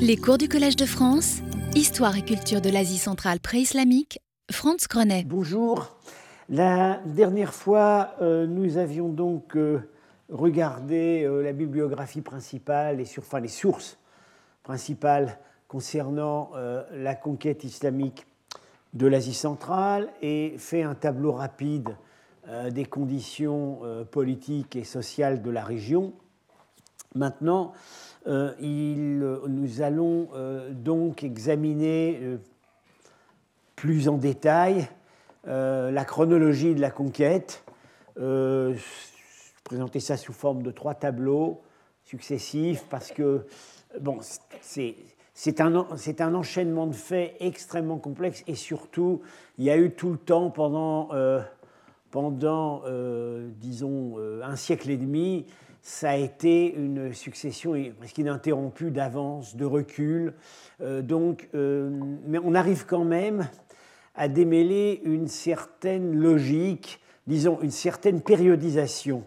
Les cours du Collège de France, Histoire et culture de l'Asie centrale pré-islamique, Franz Grenet. Bonjour. La dernière fois, euh, nous avions donc euh, regardé euh, la bibliographie principale et sur, enfin, les sources principales concernant la conquête islamique de l'Asie centrale et fait un tableau rapide des conditions politiques et sociales de la région. Maintenant, nous allons donc examiner plus en détail euh, la chronologie de la conquête. Euh, présentais ça sous forme de trois tableaux successifs parce que bon, c'est un, un, enchaînement de faits extrêmement complexe et surtout, il y a eu tout le temps pendant, euh, pendant disons, un siècle et demi, ça a été une succession presque ininterrompue d'avance, de recul. donc, mais on arrive quand même à démêler une certaine logique, disons une certaine périodisation.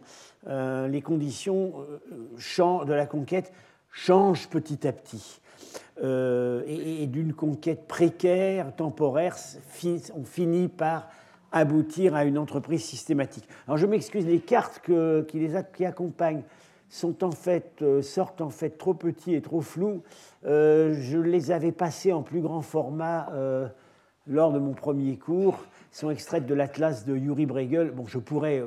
Euh, les conditions euh, de la conquête changent petit à petit. Euh, et, d'une conquête précaire, temporaire, on finit par aboutir à une entreprise systématique. Alors je m'excuse, les cartes qui les accompagnent sont en fait, sortent en fait trop petits et trop flous. je les avais passés en plus grand format lors de mon premier cours sont extraites de l'atlas de Yuri Bregel. Bon, je pourrais,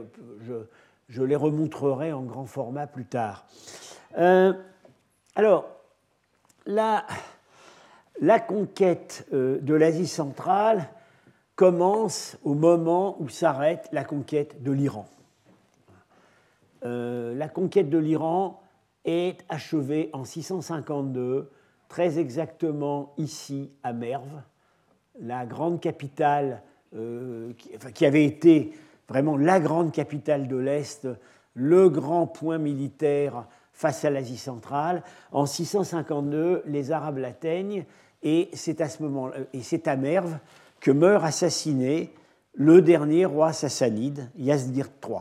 je, les remontrerai en grand format plus tard. Euh, alors, la, la conquête euh, de l'Asie centrale commence au moment où s'arrête la conquête de l'Iran. Euh, la conquête de l'Iran est achevée en 652, très exactement ici à Merv, la grande capitale, euh, qui, avait été vraiment la grande capitale de l'Est, le grand point militaire face à l'Asie centrale. En 652, les Arabes l'atteignent et c'est à ce c'est à Merv que meurt assassiné le dernier roi sassanide, Yazdir III.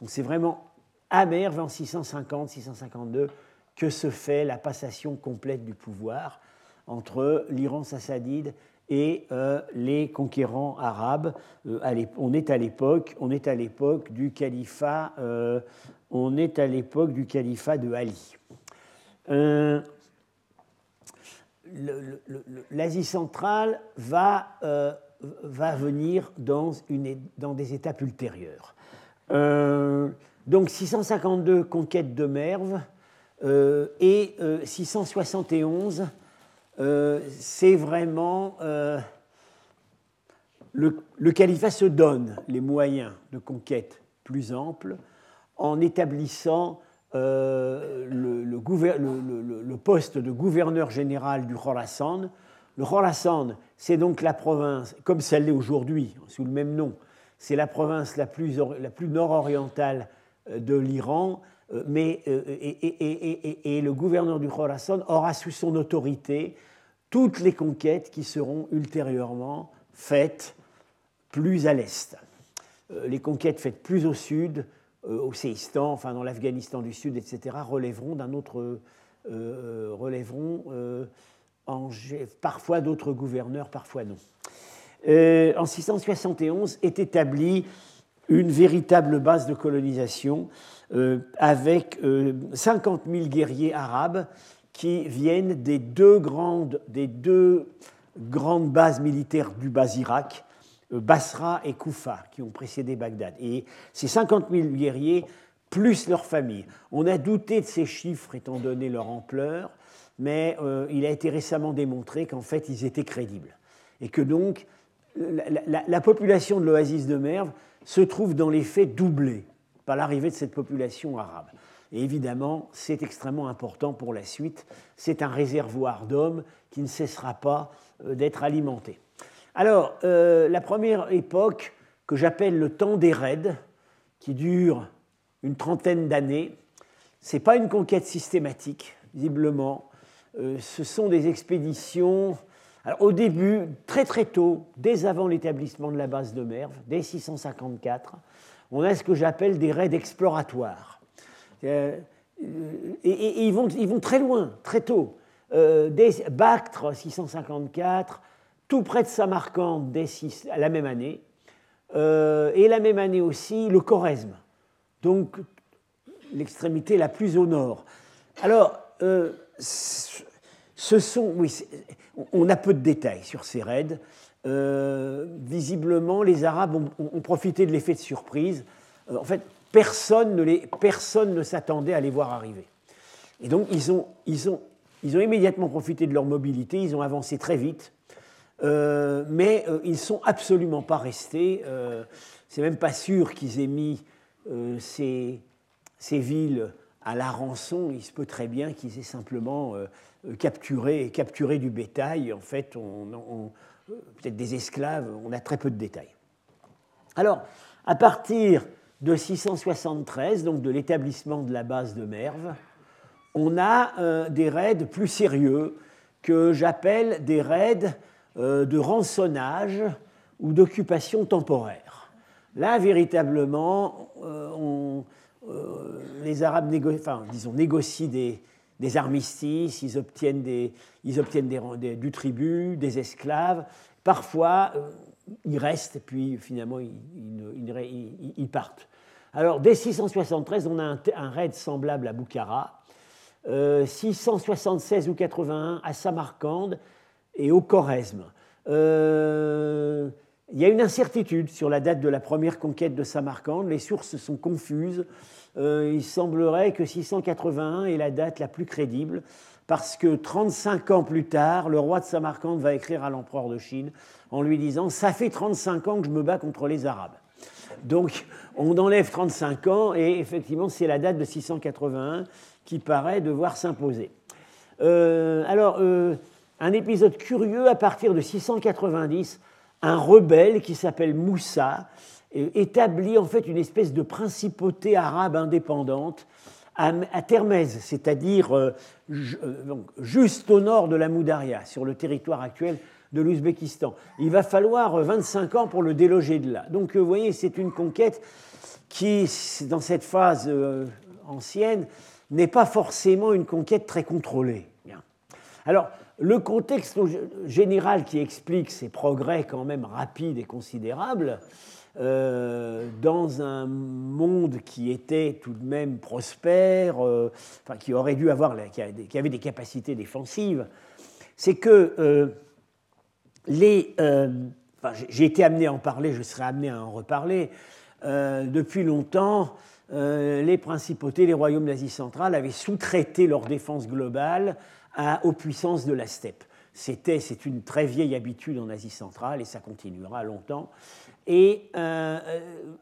Donc c'est vraiment à Merv en 650-652 que se fait la passation complète du pouvoir entre l'Iran sassanide et euh, les conquérants arabes. Euh, on est à l'époque, on est à l'époque du califat, euh, on est à l'époque du califat de Ali. L'Asie centrale va, va venir dans, une, dans, des étapes ultérieures. donc 652 conquête de Merv et 671 euh, c'est vraiment euh, le, califat se donne les moyens de conquête plus amples en établissant euh, le, poste de gouverneur général du Khorasan. Le Khorasan, c'est donc la province, comme celle l'est aujourd'hui, sous le même nom, c'est la province la plus, nord-orientale de l'Iran, mais, et, et, le gouverneur du Khorasan aura sous son autorité toutes les conquêtes qui seront ultérieurement faites plus à l'est. Euh, les conquêtes faites plus au sud, euh, au Séistan, enfin dans l'Afghanistan du Sud, etc., relèveront d'un autre, euh, relèveront parfois d'autres gouverneurs, parfois non. en 671 est établie une véritable base de colonisation avec 50 000 guerriers arabes qui viennent des deux grandes, des deux grandes bases militaires du bas Irak, euh, Basra et Koufa, qui ont précédé Bagdad. Et ces 50 000 guerriers, plus leurs familles. On a douté de ces chiffres étant donné leur ampleur, mais euh, il a été récemment démontré qu'en fait, ils étaient crédibles. Et que donc, la, la population de l'oasis de Merv se trouve dans les faits doublée par l'arrivée de cette population arabe. Et évidemment, c'est extrêmement important pour la suite. C'est un réservoir d'hommes qui ne cessera pas euh, d'être alimenté. Alors, euh, la première époque que j'appelle le temps des raids, qui dure une trentaine d'années, ce n'est pas une conquête systématique, visiblement. Euh, ce sont des expéditions. Alors, au début, très très tôt, dès avant l'établissement de la base de Merve, dès 654, on a ce que j'appelle des raids exploratoires. Euh, et, ils, vont, ils, vont, très loin, très tôt. Bactre 654, tout près de Samarcande dès la même année, et la même année aussi le Choresme, donc l'extrémité la plus au nord. Alors, ce sont, oui, on a peu de détails sur ces raids. Euh, visiblement, les Arabes ont, profité de l'effet de surprise. Euh, en fait, personne ne, s'attendait à les voir arriver. Et donc, ils ont immédiatement profité de leur mobilité, ils ont avancé très vite, euh, mais ils ne sont absolument pas restés. C'est même pas sûr qu'ils aient mis ces, ces, villes à la rançon. Il se peut très bien qu'ils aient simplement capturé, capturé du bétail. En fait, on peut-être des esclaves, on a très peu de détails. Alors, à partir de 673, donc de l'établissement de la base de Merve, on a euh, des raids plus sérieux que j'appelle des raids euh, de rançonnage ou d'occupation temporaire. Là, véritablement, euh, les Arabes disons, négocient des, armistices, ils obtiennent, des, ils obtiennent des, du tribut, des esclaves. Parfois, euh, ils restent puis finalement, ils, partent. Alors, dès 673, on a un, raid semblable à Boukhara. 676 euh, ou 81 à Samarcande et au Choresme. Euh, il y a une incertitude sur la date de la première conquête de Samarcande. Les sources sont confuses. Euh, il semblerait que 681 est la date la plus crédible, parce que 35 ans plus tard, le roi de Samarcande va écrire à l'empereur de Chine en lui disant Ça fait 35 ans que je me bats contre les Arabes. Donc on enlève 35 ans, et effectivement, c'est la date de 681 qui paraît devoir s'imposer. Euh, alors, un épisode curieux à partir de 690, un rebelle qui s'appelle Moussa établit en fait une espèce de principauté arabe indépendante à, Termez, c'est-à-dire euh, euh, juste au nord de la Moudaria, sur le territoire actuel de l'Ouzbékistan. Il va falloir 25 ans pour le déloger de là. Donc vous voyez, c'est une conquête qui, dans cette phase euh, ancienne, n'est pas forcément une conquête très contrôlée. Alors, le contexte général qui explique ces progrès quand même rapides et considérables, euh, dans un monde qui était tout de même prospère, euh, enfin, qui aurait dû avoir, qui avait des capacités défensives, c'est que euh, les. j'ai été amené à en parler, je serai amené à en reparler. depuis longtemps, les principautés, les royaumes d'Asie centrale avaient sous-traité leur défense globale aux puissances de la steppe. C'était, c'est une très vieille habitude en Asie centrale et ça continuera longtemps. Euh,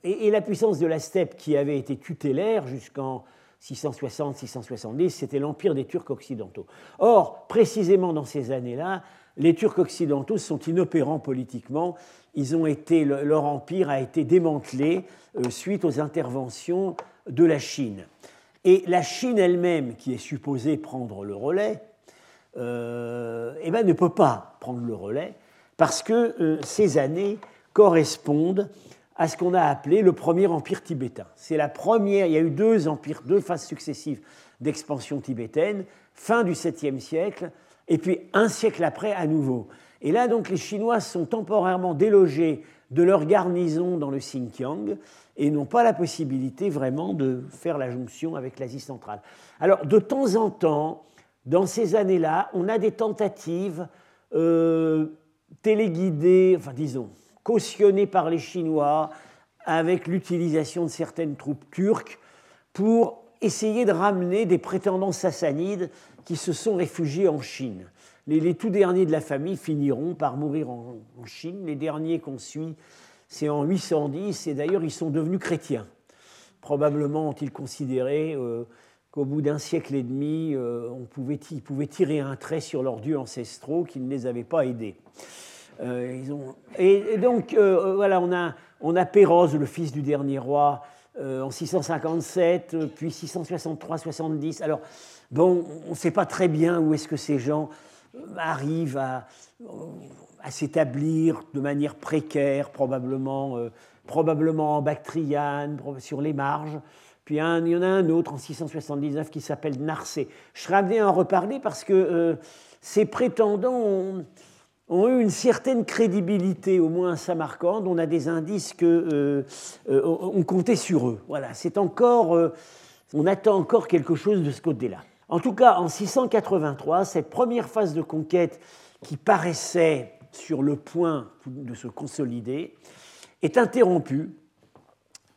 et, et, la puissance de la steppe qui avait été tutélaire jusqu'en 660-670, c'était l'empire des Turcs occidentaux. Or, précisément dans ces années-là, les Turcs occidentaux sont inopérants politiquement. Ils ont été, leur empire a été démantelé euh, suite aux interventions de la Chine. Et la Chine elle-même, qui est supposée prendre le relais, eh ben, ne peut pas prendre le relais parce que ces années correspondent à ce qu'on a appelé le premier empire tibétain. C'est la première, il y a eu deux empires, deux phases successives d'expansion tibétaine, fin du 7e siècle, et puis un siècle après à nouveau. Et là, donc, les Chinois sont temporairement délogés de leur garnison dans le Xinjiang et n'ont pas la possibilité vraiment de faire la jonction avec l'Asie centrale. Alors, de temps en temps, dans ces années-là, on a des tentatives euh, téléguidées, enfin disons, cautionné par les Chinois avec l'utilisation de certaines troupes turques pour essayer de ramener des prétendants sassanides qui se sont réfugiés en Chine. Les, tout derniers de la famille finiront par mourir en, Chine. Les derniers qu'on suit, c'est en 810, et d'ailleurs ils sont devenus chrétiens. Probablement ont-ils considéré euh, qu'au bout d'un siècle et demi, euh, on pouvait, ils pouvaient tirer un trait sur leurs dieux ancestraux qui ne les avaient pas aidés. Euh, ils ont... et, donc, euh, voilà, on a, on a Pérose, le fils du dernier roi, en 657, puis 663-70. Alors, bon, on ne sait pas très bien où est-ce que ces gens arrivent à, à s'établir de manière précaire, probablement, probablement en Bactriane, sur les marges. Puis il y en a un autre en 679 qui s'appelle Narcé. Je serais amené à en reparler parce que ces prétendants ont, eu une certaine crédibilité, au moins à Samarcande. On a des indices qu'on on comptait sur eux. Voilà, c'est encore, on attend encore quelque chose de ce côté-là. En tout cas, en 683, cette première phase de conquête qui paraissait sur le point de se consolider est interrompue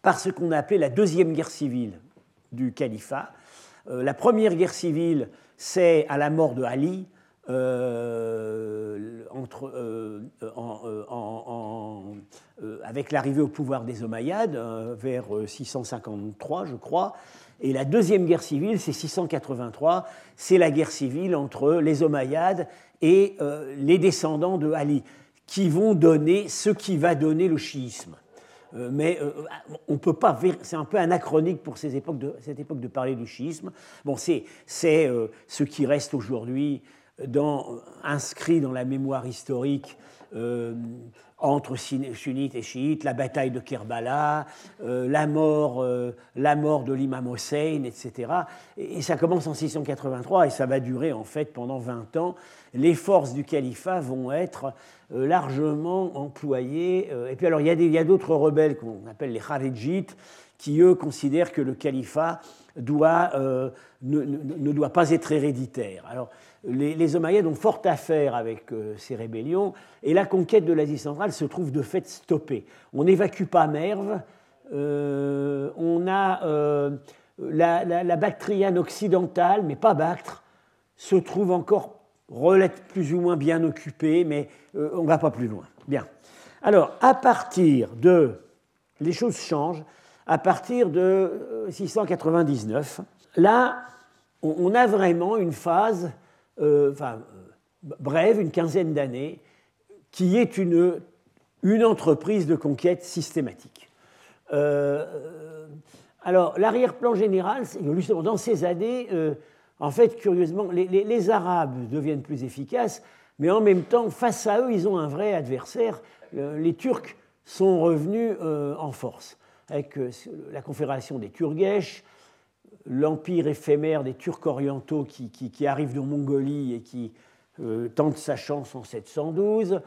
par ce qu'on a appelé la deuxième guerre civile du califat. Euh, la première guerre civile, c'est à la mort de Ali, euh, euh, avec l'arrivée au pouvoir des Omeyyades, vers 653, je crois, et la deuxième guerre civile, c'est 683, c'est la guerre civile entre les Omeyyades et les descendants de Ali, qui vont donner ce qui va donner le chiisme. Euh, mais euh, on peut pas, c'est un peu anachronique pour cette époque de parler du chiisme. Bon, c'est ce qui reste aujourd'hui inscrit dans la mémoire historique entre sunnites et chiites, la bataille de Kerbala, euh, la, mort, euh, la mort de l'imam Hossein, etc. Et, ça commence en 683 et ça va durer en fait pendant 20 ans. Les forces du califat vont être euh, largement employées. et puis alors il y a d'autres rebelles qu'on appelle les Kharijites qui eux considèrent que le califat doit, ne, ne, doit pas être héréditaire. Alors les, les ont fort à faire avec euh, ces rébellions, et la conquête de l'Asie centrale se trouve de fait stoppée. On n'évacue pas Merv, euh, on a euh, la, Bactriane occidentale, mais pas Bactre, se trouve encore plus ou moins bien occupée, mais on ne va pas plus loin. Bien. Alors, à partir de. Les choses changent. À partir de 699, là, on a vraiment une phase enfin, euh, brève, une quinzaine d'années, qui est une, une entreprise de conquête systématique. Euh, alors, l'arrière-plan général, justement, dans ces années, en fait, curieusement, les, Arabes deviennent plus efficaces, mais en même temps, face à eux, ils ont un vrai adversaire. les Turcs sont revenus en force, avec la confédération des Turgesh, l'empire éphémère des Turcs orientaux qui, qui, arrivent de Mongolie et qui euh, tentent sa chance en 712.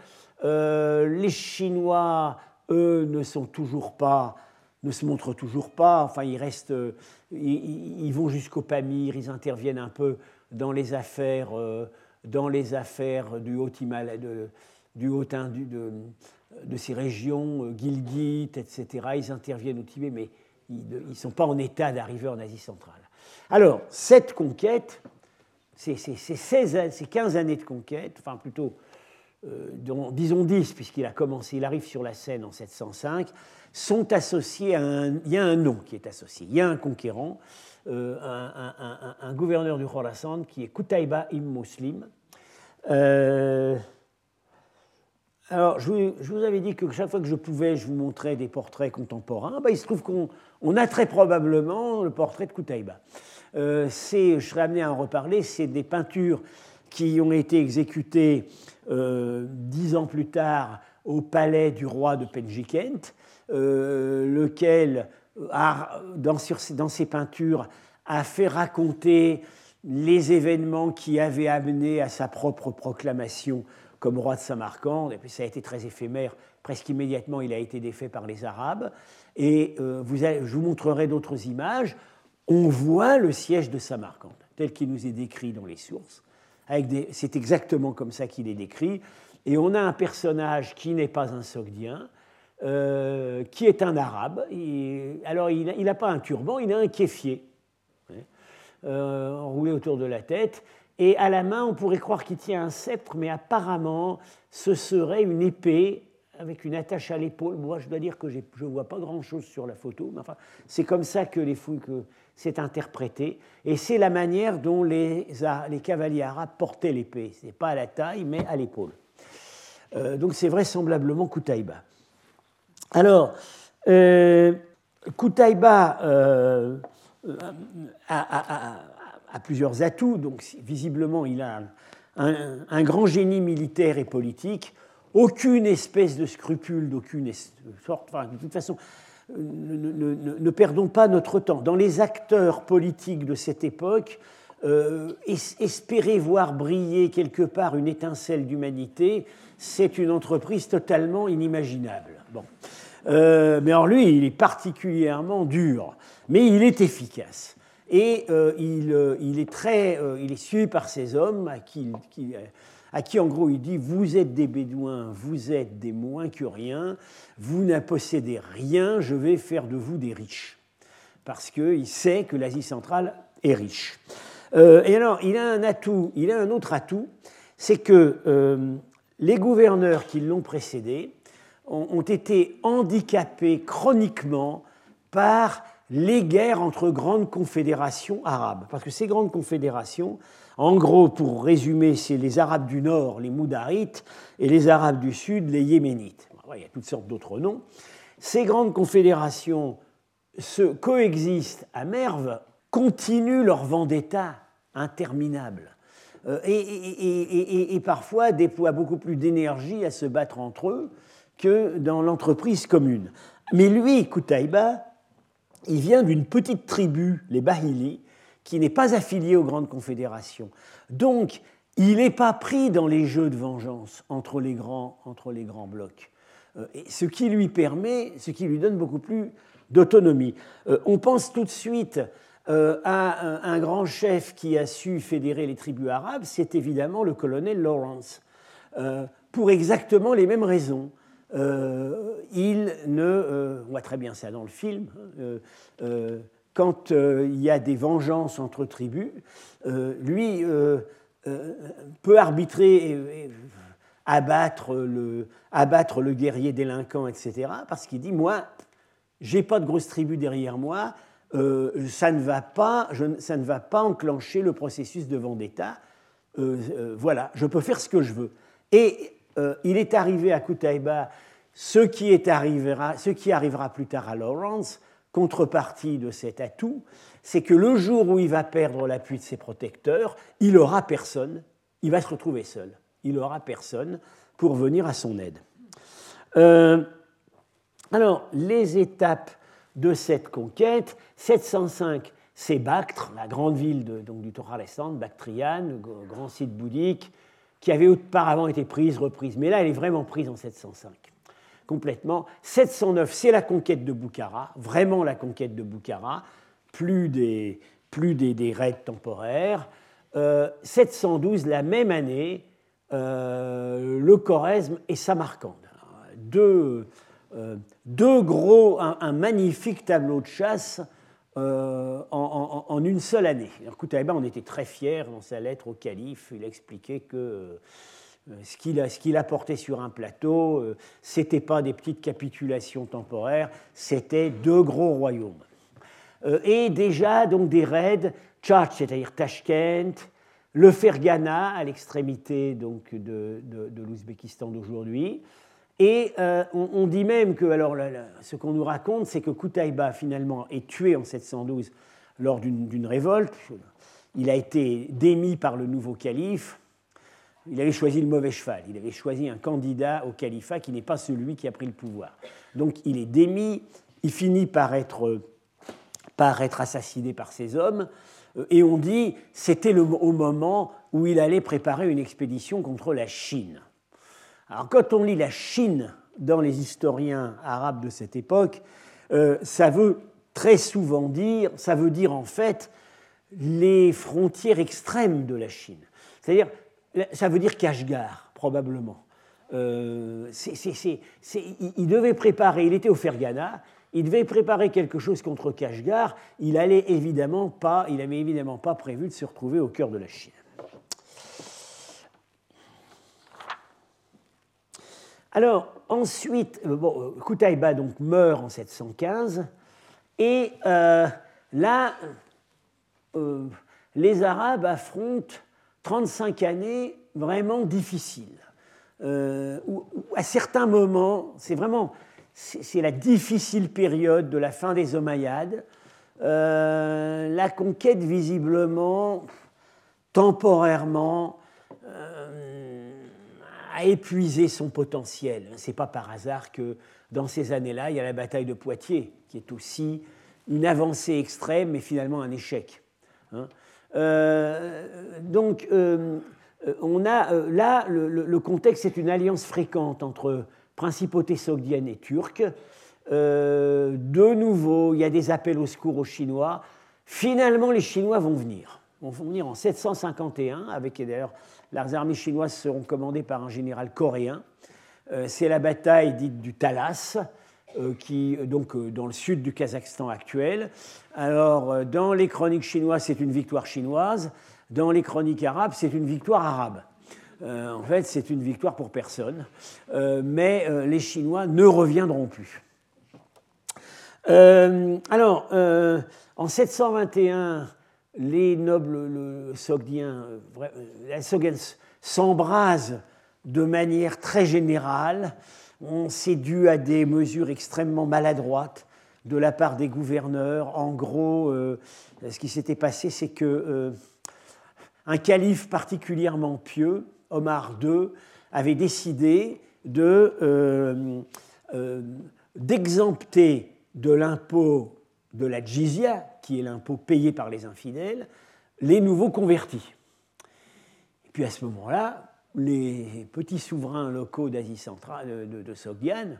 Euh, les Chinois, eux, ne sont toujours pas, ne se montrent toujours pas. Enfin, ils restent, euh, ils, vont jusqu'au Pamir, ils interviennent un peu dans les affaires, dans les affaires du haut Himalaya, de, du haut de, de, ces régions, Gilgit, etc. Ils interviennent au Tibet, mais ils ne sont pas en état d'arriver en Asie centrale. Alors, cette conquête, ces, 15 années de conquête, enfin plutôt, euh, disons 10, puisqu'il a commencé, il arrive sur la scène en 705, sont associés à un. Il y a un nom qui est associé. Il y a un conquérant, euh, un, gouverneur du Khorasan qui est Kutaiba ibn Muslim. Euh, alors, je vous, avais dit que chaque fois que je pouvais, je vous montrais des portraits contemporains. Ben, il se trouve qu'on a très probablement le portrait de Koutaïba. Euh, je serais amené à en reparler, c'est des peintures qui ont été exécutées euh, dix ans plus tard au palais du roi de Penjikent, euh, lequel, dans, dans ses peintures, a fait raconter les événements qui avaient amené à sa propre proclamation comme roi de Samarcande, et puis ça a été très éphémère, presque immédiatement il a été défait par les Arabes. Et euh, vous je vous montrerai d'autres images. On voit le siège de Samarcande, tel qu'il nous est décrit dans les sources. C'est exactement comme ça qu'il est décrit. Et on a un personnage qui n'est pas un Sogdien, euh, qui est un arabe. alors, il n'a pas un turban, il a un kéfier, hein, euh, enroulé autour de la tête. Et à la main, on pourrait croire qu'il tient un sceptre, mais apparemment, ce serait une épée avec une attache à l'épaule. Moi, je dois dire que je ne vois pas grand-chose sur la photo, mais enfin, c'est comme ça que les fouilles que c'est interprété. Et c'est la manière dont les, cavaliers arabes portaient l'épée. Ce n'est pas à la taille, mais à l'épaule. Euh, donc c'est vraisemblablement Koutaïba. Alors, euh, euh, a, a plusieurs atouts. Donc, visiblement, il a un, grand génie militaire et politique, aucune espèce de scrupule, d'aucune sorte. De toute façon, ne, perdons pas notre temps. Dans les acteurs politiques de cette époque, espérer voir briller quelque part une étincelle d'humanité, c'est une entreprise totalement inimaginable. Bon. mais alors lui, il est particulièrement dur, mais il est efficace. Et il, il, est très, il est suivi par ces hommes à qui, à qui en gros il dit Vous êtes des Bédouins, vous êtes des moins que rien, vous ne possédez rien, je vais faire de vous des riches. Parce qu'il sait que l'Asie centrale est riche. Euh, et alors, il a un atout, il a un autre atout, c'est que euh, les gouverneurs qui l'ont précédé ont, été handicapés chroniquement par les guerres entre grandes confédérations arabes. Parce que ces grandes confédérations en gros, pour résumer, c'est les Arabes du Nord, les Moudarites, et les Arabes du Sud, les Yéménites. Il y a toutes sortes d'autres noms. Ces grandes confédérations se coexistent à merve, continuent leur vendetta interminable. Euh, et, parfois déploient beaucoup plus d'énergie à se battre entre eux que dans l'entreprise commune. Mais lui, Koutaïba, il vient d'une petite tribu, les Bahili, qui n'est pas affilié aux grandes confédérations. Donc, il n'est pas pris dans les jeux de vengeance entre les grands, entre les grands blocs. Euh, ce qui lui permet, ce qui lui donne beaucoup plus d'autonomie. Euh, on pense tout de suite euh, à un, grand chef qui a su fédérer les tribus arabes, c'est évidemment le colonel Lawrence, pour exactement les mêmes raisons. Il ne, on voit très bien ça dans le film, hein, quand euh, il y a des vengeances entre tribus, euh, lui euh, peut arbitrer et, abattre, le, abattre le guerrier délinquant, etc. Parce qu'il dit, moi, j'ai pas de grosse tribu derrière moi, ça, ne va pas, ça ne va pas enclencher le processus de vendetta. voilà, je peux faire ce que je veux. Et il est arrivé à Kutaïba ce qui, est arrivera, ce qui arrivera plus tard à Lawrence, contrepartie de cet atout, c'est que le jour où il va perdre l'appui de ses protecteurs, il aura personne, il va se retrouver seul. Il aura personne pour venir à son aide. Euh, alors, les étapes de cette conquête, 705, c'est Bactre, la grande ville de, donc, du Toralestan, Bactriane, grand site bouddhique, qui avait auparavant été prise, reprise. Mais là, elle est vraiment prise en 705 complètement. 709, c'est la conquête de Boukhara, vraiment la conquête de Boukhara, plus des, plus des, raids temporaires. 712, euh, la même année, euh, le Choresme et Samarcande. Deux, euh, deux gros, un, magnifique tableau de chasse en, une seule année. Alors, Koutaïba, on était très fiers dans sa lettre au calife. Il a expliqué que euh, ce qu'il a, ce porté sur un plateau, euh, ce n'était pas des petites capitulations temporaires, c'était deux gros royaumes. Euh, et déjà donc des raids, Tchatch, c'est-à-dire Tashkent, le Fergana à l'extrémité de, de, l'Ouzbékistan d'aujourd'hui. Et on, dit même que, alors ce qu'on nous raconte, c'est que Koutaïba finalement est tué en 712 lors d'une révolte. Il a été démis par le nouveau calife il avait choisi le mauvais cheval. Il avait choisi un candidat au califat qui n'est pas celui qui a pris le pouvoir. Donc il est démis, il finit par être, par être assassiné par ses hommes, euh, et on dit c'était au moment où il allait préparer une expédition contre la Chine. Alors quand on lit la Chine dans les historiens arabes de cette époque, euh, ça veut très souvent dire, ça veut dire en fait les frontières extrêmes de la Chine. C'est-à-dire ça veut dire Kashgar, probablement. Euh, il devait préparer, il était au Fergana, il devait préparer quelque chose contre Kashgar, il n'avait évidemment pas, il avait évidemment pas prévu de se retrouver au cœur de la Chine. Alors, ensuite, euh, bon, Koutaïba donc meurt en 715, et euh, là, les Arabes affrontent 35 années vraiment difficiles, euh, à certains moments, c'est vraiment la difficile période de la fin des Omeyyades. Euh, la conquête, visiblement, temporairement, euh, a épuisé son potentiel. Ce n'est pas par hasard que dans ces années-là, il y a la bataille de Poitiers, qui est aussi une avancée extrême, mais finalement un échec. Hein. donc, on a là, le, contexte est une alliance fréquente entre principauté sogdienne et turque. de nouveau, il y a des appels au secours aux Chinois. Finalement, les Chinois vont venir. Vont venir en 751, avec d'ailleurs les armées chinoises seront commandées par un général coréen. Euh, c'est la bataille dite du Talas, euh, qui donc euh, dans le sud du Kazakhstan actuel. Alors, dans les chroniques chinoises, c'est une victoire chinoise. Dans les chroniques arabes, c'est une victoire arabe. en fait, c'est une victoire pour personne. mais les Chinois ne reviendront plus. alors, en 721, les nobles sogdiens, les Sogdiens s'embrasent de manière très générale. C'est dû à des mesures extrêmement maladroites de la part des gouverneurs. En gros, euh, ce qui s'était passé, c'est que euh, un calife particulièrement pieux, Omar II, avait décidé euh, d'exempter de l'impôt de la jizya, qui est l'impôt payé par les infidèles, les nouveaux convertis. Et puis à ce moment-là, les petits souverains locaux d'Asie centrale, de, de, Sogdiane,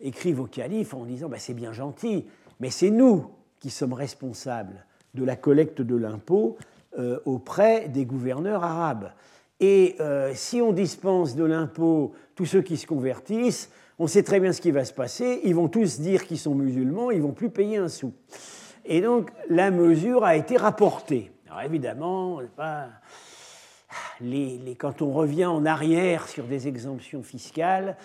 écrivent au calife en disant bah, C'est bien gentil, mais c'est nous qui sommes responsables de la collecte de l'impôt euh, auprès des gouverneurs arabes. Et euh, si on dispense de l'impôt tous ceux qui se convertissent, on sait très bien ce qui va se passer. Ils vont tous dire qu'ils sont musulmans, ils vont plus payer un sou. Et donc la mesure a été rapportée. Alors évidemment, quand on revient en arrière sur des exemptions fiscales,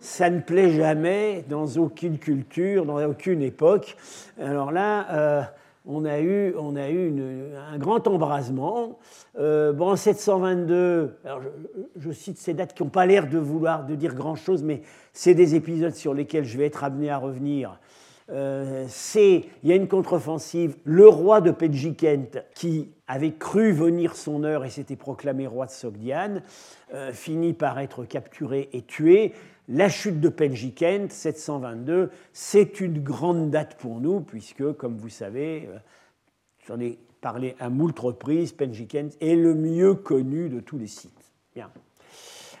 ça ne plaît jamais dans aucune culture, dans aucune époque. Alors là, euh, on a eu, un grand embrasement. Euh, bon, en 722, alors je, cite ces dates qui n'ont pas l'air de vouloir de dire grand-chose, mais c'est des épisodes sur lesquels je vais être amené à revenir. Euh, c'est, il y a une contre-offensive, le roi de Pedjikent, qui avait cru venir son heure et s'était proclamé roi de Sogdiane, euh, finit par être capturé et tué. La chute de Penjikent, 722, c'est une grande date pour nous, puisque, comme vous savez, euh, j'en ai parlé à moult reprises, Penjikent est le mieux connu de tous les sites. Bien.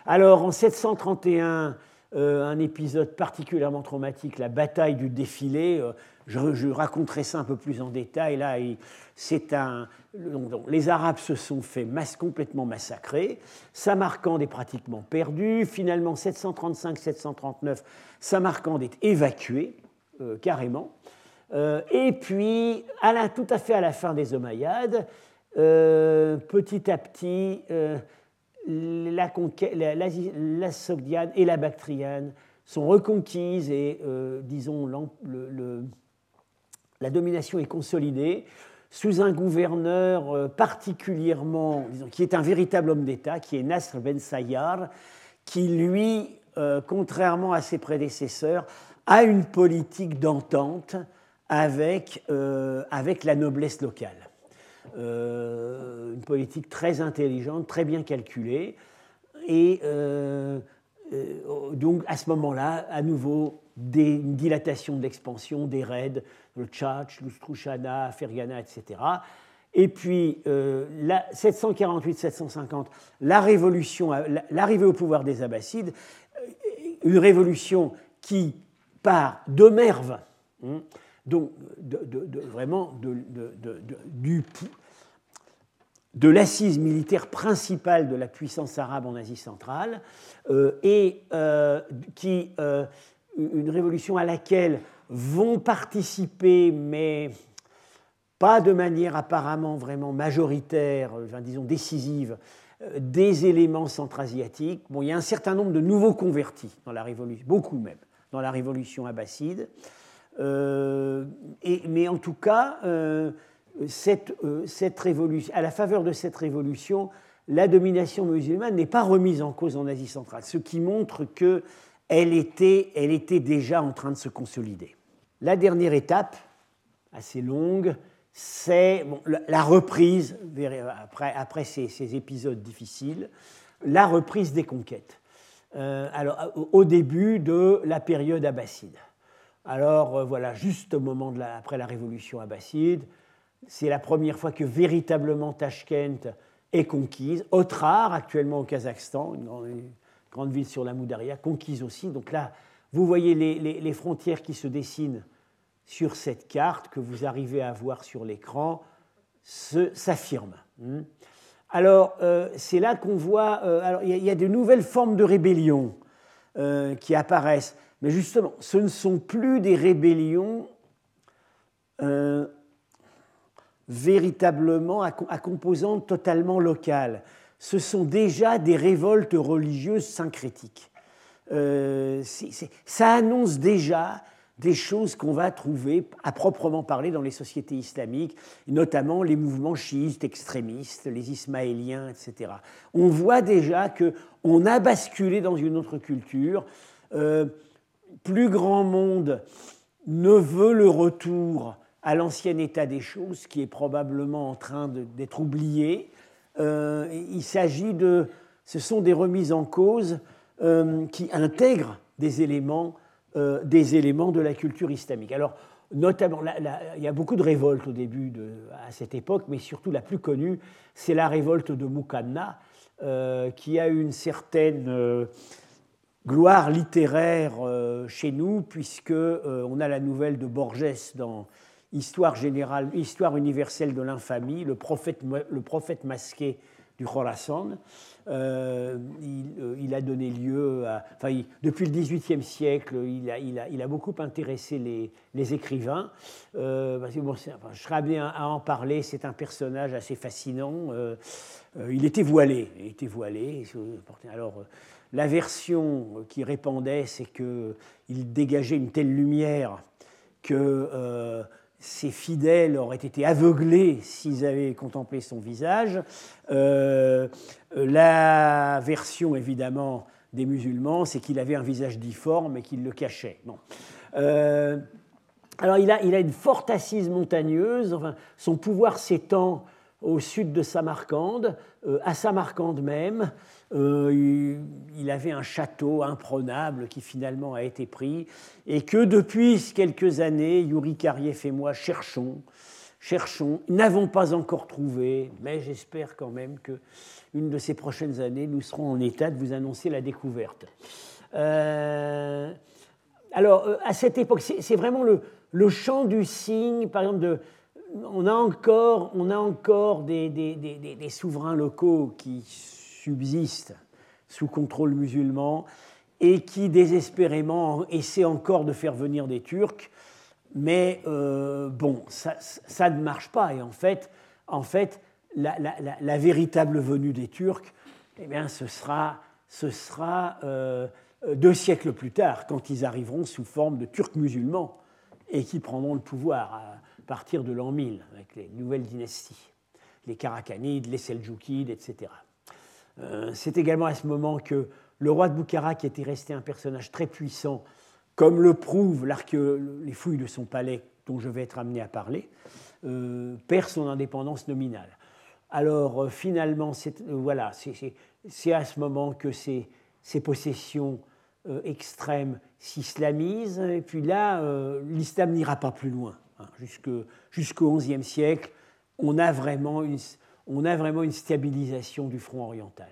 Alors, en 731, euh, un épisode particulièrement traumatique, la bataille du défilé. Euh, je, raconterai ça un peu plus en détail. Là, c'est un, les Arabes se sont fait complètement massacrer. Samarcande est pratiquement perdu. Finalement, 735-739, Samarcande est évacué euh, carrément. et puis, tout à fait à la fin des Omeyyades, petit à petit, la, Sogdiane et la Bactriane sont reconquises et, euh, disons, la domination est consolidée sous un gouverneur euh, particulièrement, disons, qui est un véritable homme d'État, qui est Nasr Ben Sayyar, qui, lui, euh, contrairement à ses prédécesseurs, a une politique d'entente avec, avec la noblesse locale. Euh, une politique très intelligente, très bien calculée. Et euh, euh, donc à ce moment-là, à nouveau, une dilatation de l'expansion, des raids, le Tchatch, l'Ustrushana, Fergana, etc. Et puis, 748-750, la révolution, l'arrivée au pouvoir des Abbassides, une révolution qui part de Merve, hein, donc vraiment de l'assise militaire principale de la puissance arabe en Asie centrale, euh, et euh, qui, euh, une révolution à laquelle vont participer, mais pas de manière apparemment vraiment majoritaire, disons décisive, des éléments centra-asiatiques. Bon, il y a un certain nombre de nouveaux convertis dans la révolution, beaucoup même, dans la révolution abbasside. Et, mais en tout cas, euh, révolution, à la faveur de cette révolution, la domination musulmane n'est pas remise en cause en Asie centrale, ce qui montre qu'elle était, elle était déjà en train de se consolider. La dernière étape, assez longue, c'est la reprise, après, après ces, épisodes difficiles, la reprise des conquêtes. alors, au début de la période abbasside. Alors voilà, juste au moment après la révolution abbasside, c'est la première fois que véritablement Tashkent est conquise. Otrar, actuellement au Kazakhstan, une grande, ville sur la Moudaria, conquise aussi. Donc là, vous voyez les, frontières qui se dessinent sur cette carte que vous arrivez à voir sur l'écran s'affirment. Hmm. Alors, euh, c'est là qu'on voit. Euh, alors, il y, a de nouvelles formes de rébellion euh, qui apparaissent. Mais justement, ce ne sont plus des rébellions véritablement à, composante totalement locale. Ce sont déjà des révoltes religieuses syncrétiques. Euh, ça annonce déjà des choses qu'on va trouver à proprement parler dans les sociétés islamiques, notamment les mouvements chiites extrémistes, les ismaéliens, etc. On voit déjà qu'on a basculé dans une autre culture. Euh, plus grand monde ne veut le retour à l'ancien état des choses qui est probablement en train d'être oublié. Euh, il s'agit de. Ce sont des remises en cause euh, qui intègrent des éléments, euh, des éléments de la culture islamique. Alors, notamment, il y a beaucoup de révoltes au début, de, à cette époque, mais surtout la plus connue, c'est la révolte de Mukanna, qui a une certaine gloire littéraire chez nous, puisque on a la nouvelle de Borges dans histoire générale, histoire universelle de l'infamie, le prophète, le prophète masqué du Khorasan. Euh, euh, il, a donné lieu à. Enfin, depuis le XVIIIe siècle, il a, il, a, beaucoup intéressé les, les écrivains. Euh, je serais amené à en parler, c'est un personnage assez fascinant. il était voilé. Il était voilé. Alors, la version qui répandait, c'est qu'il dégageait une telle lumière que ses fidèles auraient été aveuglés s'ils avaient contemplé son visage. Euh, la version, évidemment, des musulmans, c'est qu'il avait un visage difforme et qu'il le cachait. Euh, alors, il a, il a, une forte assise montagneuse, enfin, son pouvoir s'étend au sud de Samarcande, euh, à Samarcande même. Euh, il, avait un château imprenable qui finalement a été pris, et que depuis quelques années, Yuri Kariev et moi cherchons, cherchons, n'avons pas encore trouvé, mais j'espère quand même que une de ces prochaines années, nous serons en état de vous annoncer la découverte. Euh, alors, à cette époque, c'est vraiment le, champ du signe, par exemple, on a encore, on a encore des, des, souverains locaux qui subsistent sous contrôle musulman et qui désespérément essaient encore de faire venir des Turcs. Mais euh, bon, ça, ne marche pas. Et en fait, en fait la, véritable venue des Turcs, eh bien, ce sera, ce sera euh, deux siècles plus tard, quand ils arriveront sous forme de Turcs musulmans et qui prendront le pouvoir partir de l'an 1000, avec les nouvelles dynasties, les Karakanides, les Seljoukides, etc. Euh, c'est également à ce moment que le roi de Boukhara, qui était resté un personnage très puissant, comme le prouvent les fouilles de son palais, dont je vais être amené à parler, euh, perd son indépendance nominale. Alors euh, finalement, c'est c'est à ce moment que ces, possessions extrêmes s'islamisent, et puis là, l'islam n'ira pas plus loin. Hein, jusqu'au XIe siècle, on a, vraiment une, on a vraiment une stabilisation du front oriental.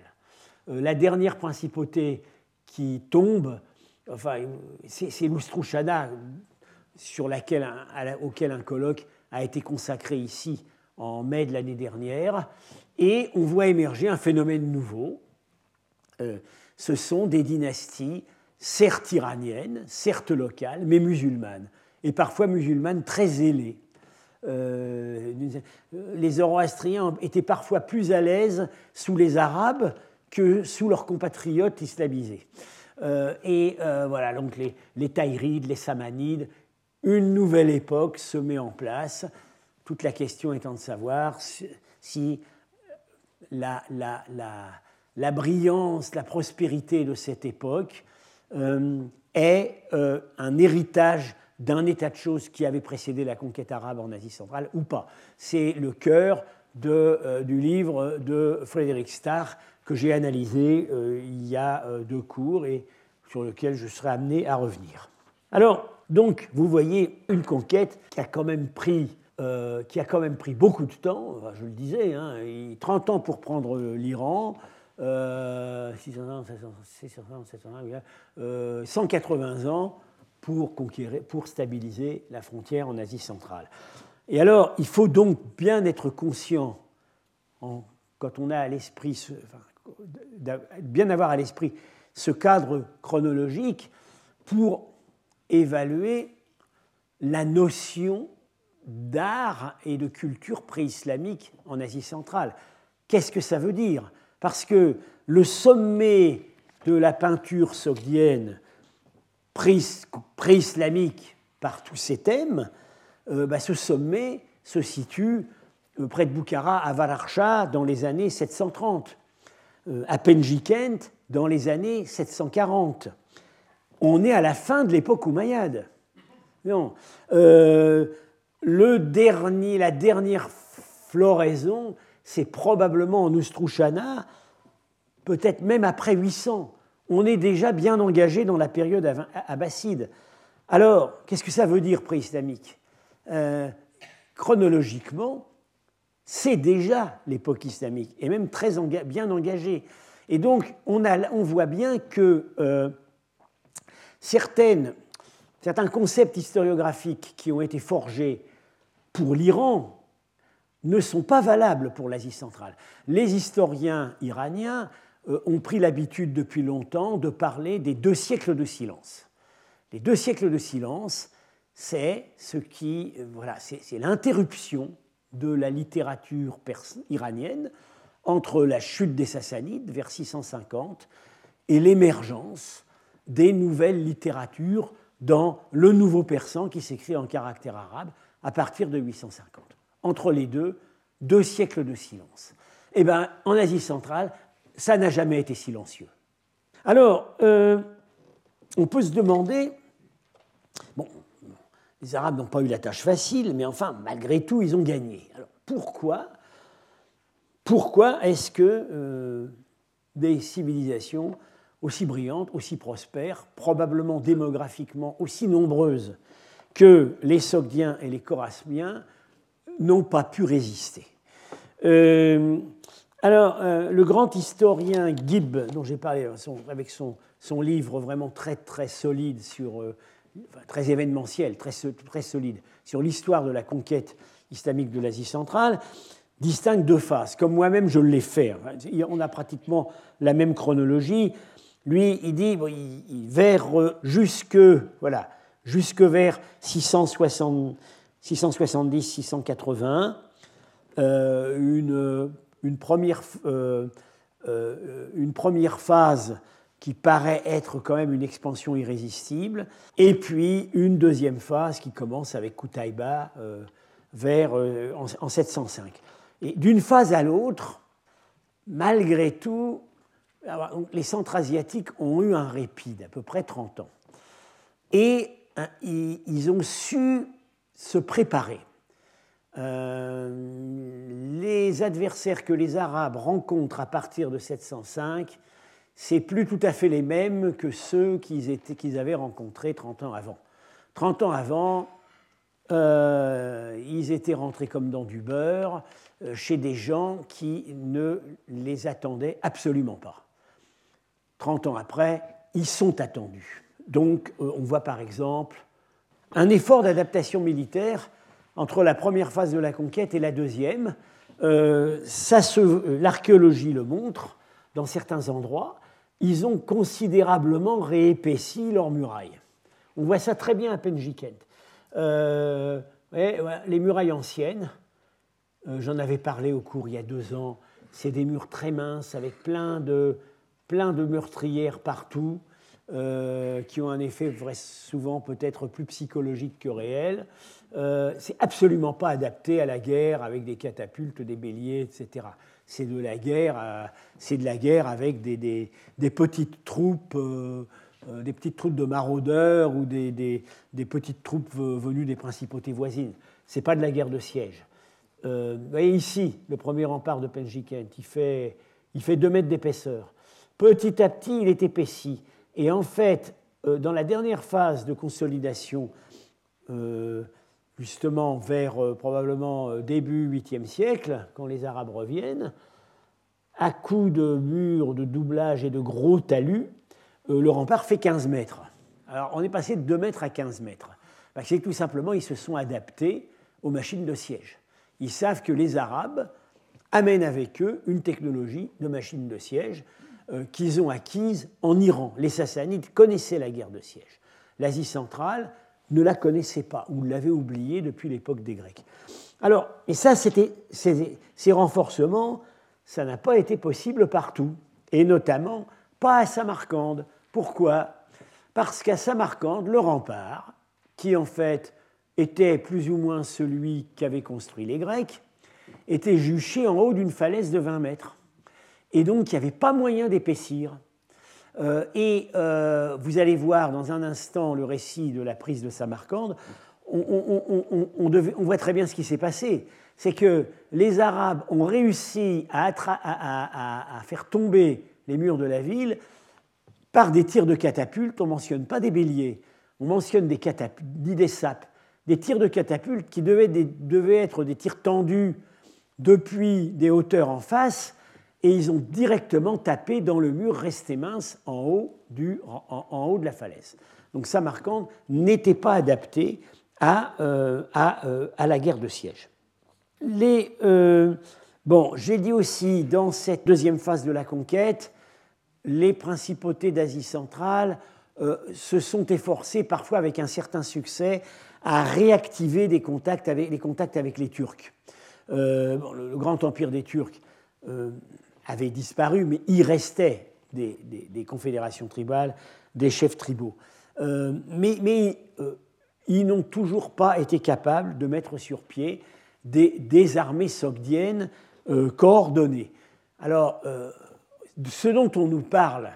Euh, la dernière principauté qui tombe, enfin, c'est l'Oustrouchana, sur laquelle, auquel un colloque a été consacré ici en mai de l'année dernière, et on voit émerger un phénomène nouveau. Euh, ce sont des dynasties, certes iraniennes, certes locales, mais musulmanes et parfois musulmanes très ailées. Euh, les Zoroastriens étaient parfois plus à l'aise sous les Arabes que sous leurs compatriotes islamisés. Euh, et euh, voilà, donc les, Taïrides, les Samanides, une nouvelle époque se met en place. Toute la question étant de savoir si la brillance, la prospérité de cette époque est un héritage d'un état de choses qui avait précédé la conquête arabe en Asie centrale ou pas. C'est le cœur euh, du livre de Frédéric Starr, que j'ai analysé il y a deux cours et sur lequel je serai amené à revenir. Alors, donc, vous voyez une conquête qui a quand même pris, qui a quand même pris beaucoup de temps, je le disais, hein, 30 ans pour prendre l'Iran, 180 ans pour, conquérir, pour stabiliser la frontière en Asie centrale. Et alors, il faut donc bien être conscient, quand on a à l'esprit, bien avoir à l'esprit ce cadre chronologique pour évaluer la notion d'art et de culture pré-islamique en Asie centrale. Qu'est-ce que ça veut dire? Parce que le sommet de la peinture sogdienne pré-islamique par tous ces thèmes, euh, bah, ce sommet se situe euh, près de Boukhara, à Valarcha, dans les années 730, euh, à Penjikent, dans les années 740. On est à la fin de l'époque umayyade. Non. le dernier, la dernière floraison, c'est probablement en Ustrouchana, peut-être même après 800 on est déjà bien engagé dans la période abbasside. Alors, qu'est-ce que ça veut dire préislamique euh, Chronologiquement, c'est déjà l'époque islamique, et même très bien engagée. Et donc, on, voit bien que euh, certains concepts historiographiques qui ont été forgés pour l'Iran ne sont pas valables pour l'Asie centrale. Les historiens iraniens ont pris l'habitude depuis longtemps de parler des deux siècles de silence. Les deux siècles de silence, c'est ce qui, euh, voilà, c'est l'interruption de la littérature iranienne entre la chute des Sassanides vers 650 et l'émergence des nouvelles littératures dans le nouveau persan qui s'écrit en caractère arabe à partir de 850. Entre les deux, deux siècles de silence. Eh bien, en Asie centrale, ça n'a jamais été silencieux. Alors, euh, on peut se demander, bon, les Arabes n'ont pas eu la tâche facile, mais enfin, malgré tout, ils ont gagné. Alors, pourquoi Pourquoi est-ce que euh, des civilisations aussi brillantes, aussi prospères, probablement démographiquement aussi nombreuses que les Sogdiens et les Chorasmiens, n'ont pas pu résister? Euh, alors, euh, le grand historien Gibb, dont j'ai parlé avec son, livre vraiment très très solide, sur, euh, très événementiel, très, très solide, sur l'histoire de la conquête islamique de l'Asie centrale, distingue deux phases, comme moi-même je l'ai fait. On a pratiquement la même chronologie. Lui, il dit vers euh, jusque, voilà, jusque vers 670-680, une une première, euh, euh, une première phase qui paraît être quand même une expansion irrésistible, et puis une deuxième phase qui commence avec Kutaïba euh, vers, en, 705. Et d'une phase à l'autre, malgré tout, les centres asiatiques ont eu un répit d'à peu près 30 ans. Et hein, ils ont su se préparer. Euh, les adversaires que les Arabes rencontrent à partir de 705, c'est plus tout à fait les mêmes que ceux qu'ils avaient rencontrés 30 ans avant. 30 ans avant, euh, ils étaient rentrés comme dans du beurre euh, chez des gens qui ne les attendaient absolument pas. 30 ans après, ils sont attendus. Donc on voit par exemple un effort d'adaptation militaire entre la première phase de la conquête et la deuxième. Euh, l'archéologie le montre, dans certains endroits, ils ont considérablement réépaissi leurs murailles. On voit ça très bien à Penjikent. Euh, les murailles anciennes, euh, j'en avais parlé au cours il y a deux ans, c'est des murs très minces avec plein de, plein de meurtrières partout, qui ont un effet souvent peut-être plus psychologique que réel. Euh, c'est absolument pas adapté à la guerre avec des catapultes, des béliers, etc. C'est de la guerre, euh, c'est de la guerre avec des, petites troupes, euh, des petites troupes de maraudeurs ou des, petites troupes venues des principautés voisines. C'est pas de la guerre de siège. vous voyez ici le premier rempart de Penjikent. Il fait, Il fait 2 mètres d'épaisseur. Petit à petit, il est épaissi. Et en fait, dans la dernière phase de consolidation, justement vers euh, probablement début 8e siècle, quand les Arabes reviennent, à coups de murs, de doublage et de gros talus, le rempart fait 15 mètres. Alors on est passé de 2 mètres à 15 mètres. Parce que tout simplement, ils se sont adaptés aux machines de siège. Ils savent que les Arabes amènent avec eux une technologie de machines de siège euh, qu'ils ont acquise en Iran. Les Sassanides connaissaient la guerre de siège. L'Asie centrale ne la connaissait pas ou l'avait oubliée depuis l'époque des Grecs. Alors, et ça, c'était ces, renforcements, ça n'a pas été possible partout, et notamment pas à Samarcande. Pourquoi? Parce qu'à Samarcande, le rempart, qui en fait était plus ou moins celui qu'avaient construit les Grecs, était juché en haut d'une falaise de 20 mètres et donc il n'y avait pas moyen d'épaissir. Euh, et euh, vous allez voir dans un instant le récit de la prise de Samarcande, on, voit très bien ce qui s'est passé. C'est que les Arabes ont réussi à, faire tomber les murs de la ville par des tirs de catapultes. On ne mentionne pas des béliers, on mentionne des catapultes, des sapes, des tirs de catapultes qui devaient être des tirs tendus depuis des hauteurs en face et ils ont directement tapé dans le mur resté mince en haut, du, en, haut de la falaise. Donc Samarcande n'était pas adapté à, euh, euh, à, la guerre de siège. Les, euh, bon, j'ai dit aussi dans cette deuxième phase de la conquête, les principautés d'Asie centrale se sont efforcées, parfois avec un certain succès, à réactiver des contacts avec, les contacts avec les Turcs. le, grand empire des Turcs avaient disparu, mais il restait des, confédérations tribales, des chefs tribaux. Euh, mais, euh, ils n'ont toujours pas été capables de mettre sur pied des, armées sogdiennes euh, coordonnées. Alors, ce dont on nous parle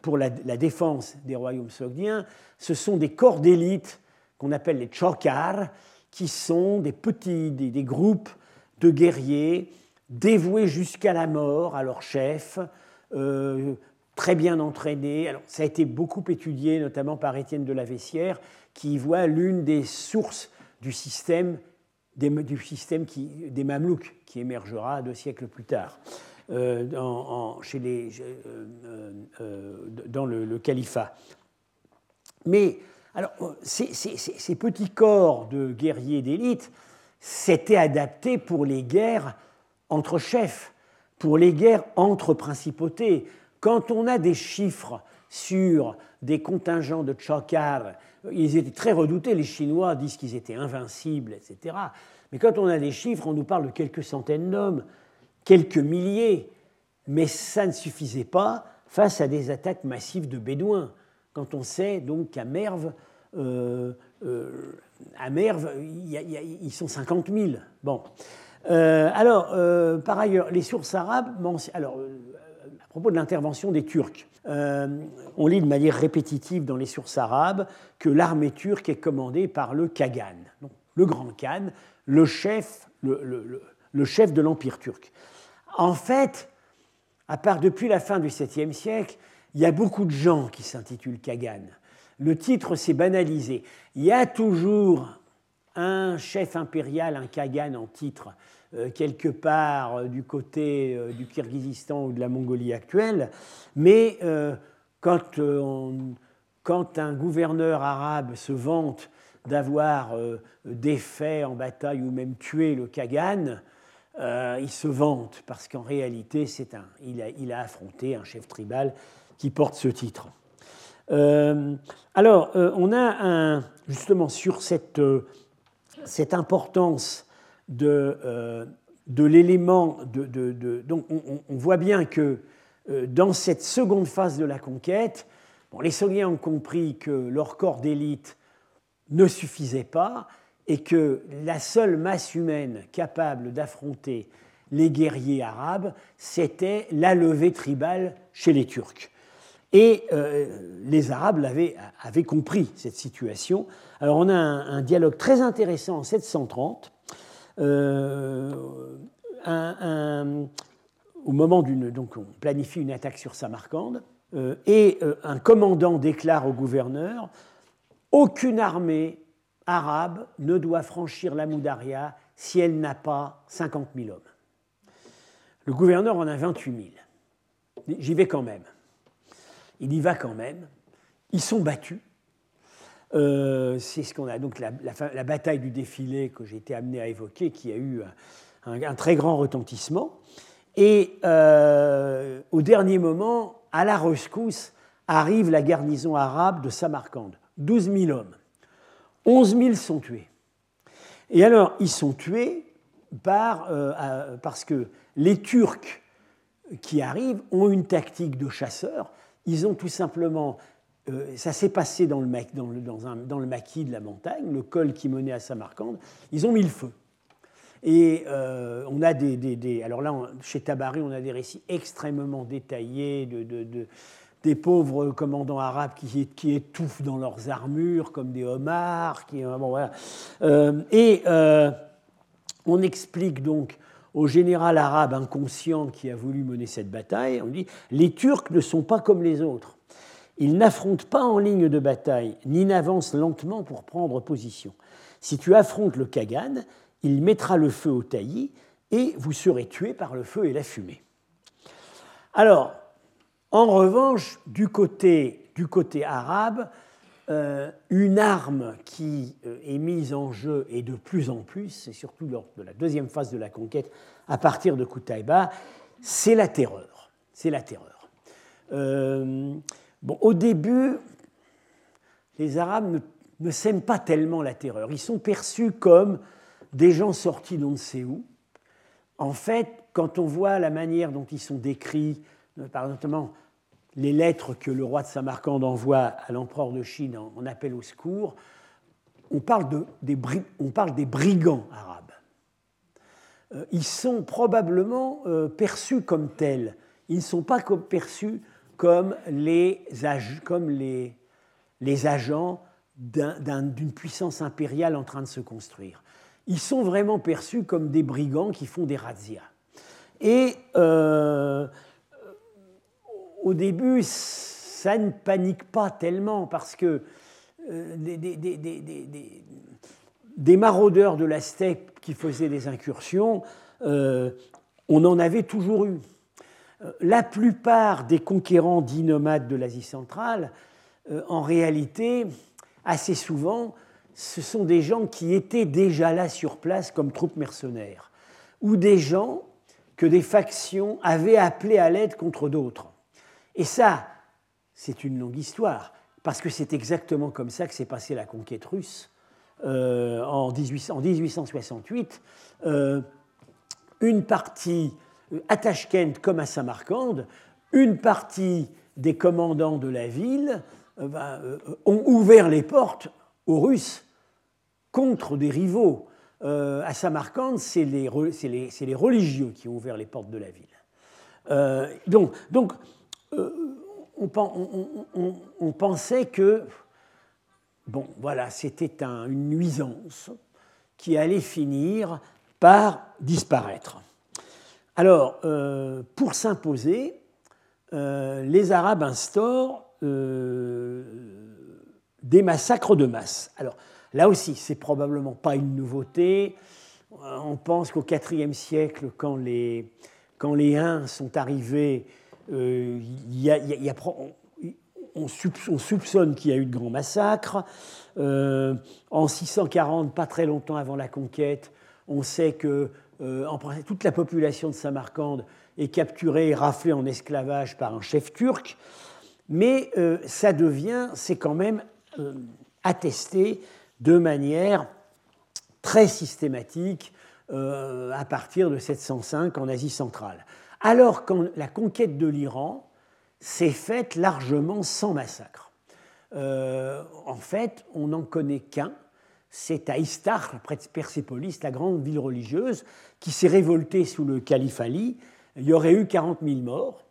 pour la, défense des royaumes sogdiens, ce sont des corps d'élite qu'on appelle les chokars, qui sont des petits des groupes de guerriers dévoués jusqu'à la mort à leur chef, euh, très bien entraînés. Alors, ça a été beaucoup étudié, notamment par Étienne de la Vessière, qui voit l'une des sources du système des, du système des Mamelouks, qui émergera deux siècles plus tard, euh, chez les, euh, dans le, califat. Mais alors, ces petits corps de guerriers d'élite s'étaient adaptés pour les guerres entre chefs, pour les guerres entre principautés. Quand on a des chiffres sur des contingents de Chokar, ils étaient très redoutés, les Chinois disent qu'ils étaient invincibles, etc. Mais quand on a des chiffres, on nous parle de quelques centaines d'hommes, quelques milliers, mais ça ne suffisait pas face à des attaques massives de Bédouins. Quand on sait donc qu'à Merve, euh, euh, à Merve, ils sont 50 000. Bon. Euh, alors, euh, par ailleurs, les sources arabes, alors, euh, à propos de l'intervention des Turcs, on lit de manière répétitive dans les sources arabes que l'armée turque est commandée par le Kagan, le grand Khan, le chef, le, chef de l'Empire turc. En fait, à part depuis la fin du 7e siècle, il y a beaucoup de gens qui s'intitulent Kagan. Le titre s'est banalisé. Il y a toujours un chef impérial, un Kagan en titre, euh, quelque part euh, du côté euh, du Kirghizistan ou de la Mongolie actuelle, mais quand, un gouverneur arabe se vante d'avoir défait en bataille ou même tué le Kagan, il se vante parce qu'en réalité, c'est un, il, a, il a affronté un chef tribal qui porte ce titre. alors, on a un, justement sur cette, cette importance de, euh, de l'élément. De, donc on, voit bien que euh, dans cette seconde phase de la conquête, les Sogdiens ont compris que leur corps d'élite ne suffisait pas et que la seule masse humaine capable d'affronter les guerriers arabes, c'était la levée tribale chez les Turcs. Et euh, les Arabes avaient, compris cette situation. Alors on a un, dialogue très intéressant en 730 euh, au moment d'une. Donc, on planifie une attaque sur Samarcande, et un commandant déclare au gouverneur aucune armée arabe ne doit franchir la Moudaria si elle n'a pas 50 000 hommes. Le gouverneur en a 28 000. J'y vais quand même. Il y va quand même. Ils sont battus. Euh, c'est ce qu'on a donc la, bataille du défilé que j'ai été amené à évoquer, qui a eu un, très grand retentissement. Et euh, au dernier moment, à la rescousse, arrive la garnison arabe de Samarcande. 12 000 hommes. 11 000 sont tués. Et alors, ils sont tués par, euh, parce que les Turcs qui arrivent ont une tactique de chasseurs. Ils ont tout simplement, euh, ça s'est passé dans le, dans, le, dans, le, maquis de la montagne, le col qui menait à Samarcande, ils ont mis le feu. Et euh, on a des, des, Alors là, chez Tabari, on a des récits extrêmement détaillés de, de, des pauvres commandants arabes qui, qui, étouffent dans leurs armures comme des homards. Qui, bon, voilà. et on explique donc au général arabe inconscient qui a voulu mener cette bataille, on dit les Turcs ne sont pas comme les autres. Ils n'affrontent pas en ligne de bataille, ni n'avancent lentement pour prendre position. Si tu affrontes le Kagan, il mettra le feu au taillis et vous serez tués par le feu et la fumée. Alors, en revanche, du côté, du côté arabe, euh, une arme qui euh, est mise en jeu et de plus en plus, et surtout lors de la deuxième phase de la conquête, à partir de Koutaïba, c'est la terreur. C'est la terreur. Euh, bon, au début, les Arabes ne, ne s'aiment pas tellement la terreur. Ils sont perçus comme des gens sortis d'on ne sait où. En fait, quand on voit la manière dont ils sont décrits, notamment les lettres que le roi de Samarcande envoie à l'empereur de Chine en, appel au secours, on parle, de, des, brigands arabes. Euh, ils sont probablement euh, perçus comme tels. Ils ne sont pas perçus comme les agents d'une puissance impériale en train de se construire. Ils sont vraiment perçus comme des brigands qui font des razzias. Et euh, au début, ça ne panique pas tellement parce que euh, des, maraudeurs de la steppe qui faisaient des incursions, euh, on en avait toujours eu. Euh, la plupart des conquérants dits nomades de l'Asie centrale, en réalité, assez souvent, ce sont des gens qui étaient déjà là sur place comme troupes mercenaires, ou des gens que des factions avaient appelés à l'aide contre d'autres. Et ça, c'est une longue histoire, parce que c'est exactement comme ça que s'est passée la conquête russe euh, en, 1868. Euh, une partie, euh, à Tashkent comme à Samarcande, une partie des commandants de la ville ont ouvert les portes aux Russes contre des rivaux. à Samarcande, c'est les, les, les, religieux qui ont ouvert les portes de la ville. donc, donc euh, on, pensait que, bon, voilà, c'était une nuisance qui allait finir par disparaître. Alors, euh, pour s'imposer, euh, les Arabes instaurent des massacres de masse. Alors, là aussi, c'est probablement pas une nouveauté. On pense qu'au IVe siècle, quand les, quand les Huns sont arrivés on, soupçonne qu'il y a eu de grands massacres. Euh, en 640, pas très longtemps avant la conquête, on sait que euh, toute la population de Samarcande est capturée et raflée en esclavage par un chef turc. Mais euh, ça devient, c'est quand même attesté de manière très systématique à partir de 705 en Asie centrale alors que la conquête de l'Iran s'est faite largement sans massacre. Euh, en fait, on n'en connaît qu'un, c'est à Istar, près de Persépolis, la grande ville religieuse, qui s'est révoltée sous le calife Ali. Il y aurait eu 40 000 morts.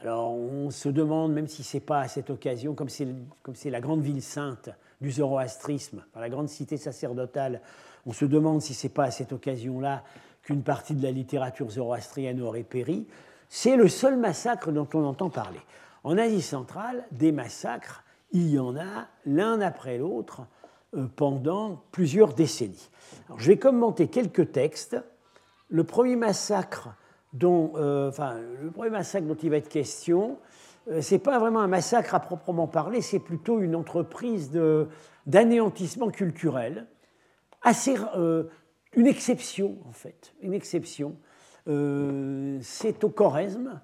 Alors on se demande, même si ce n'est pas à cette occasion, comme c'est la grande ville sainte du zoroastrisme, la grande cité sacerdotale, on se demande si ce n'est pas à cette occasion-là qu'une partie de la littérature zoroastrienne aurait péri. c'est le seul massacre dont on entend parler. En Asie centrale, des massacres, il y en a l'un après l'autre euh, pendant plusieurs décennies. je vais commenter quelques textes. Le premier massacre dont, euh, enfin, le premier massacre dont il va être question, euh, ce n'est pas vraiment un massacre à proprement parler, c'est plutôt une entreprise d'anéantissement culturel, assez, une exception en fait, une exception. c'est au Choresme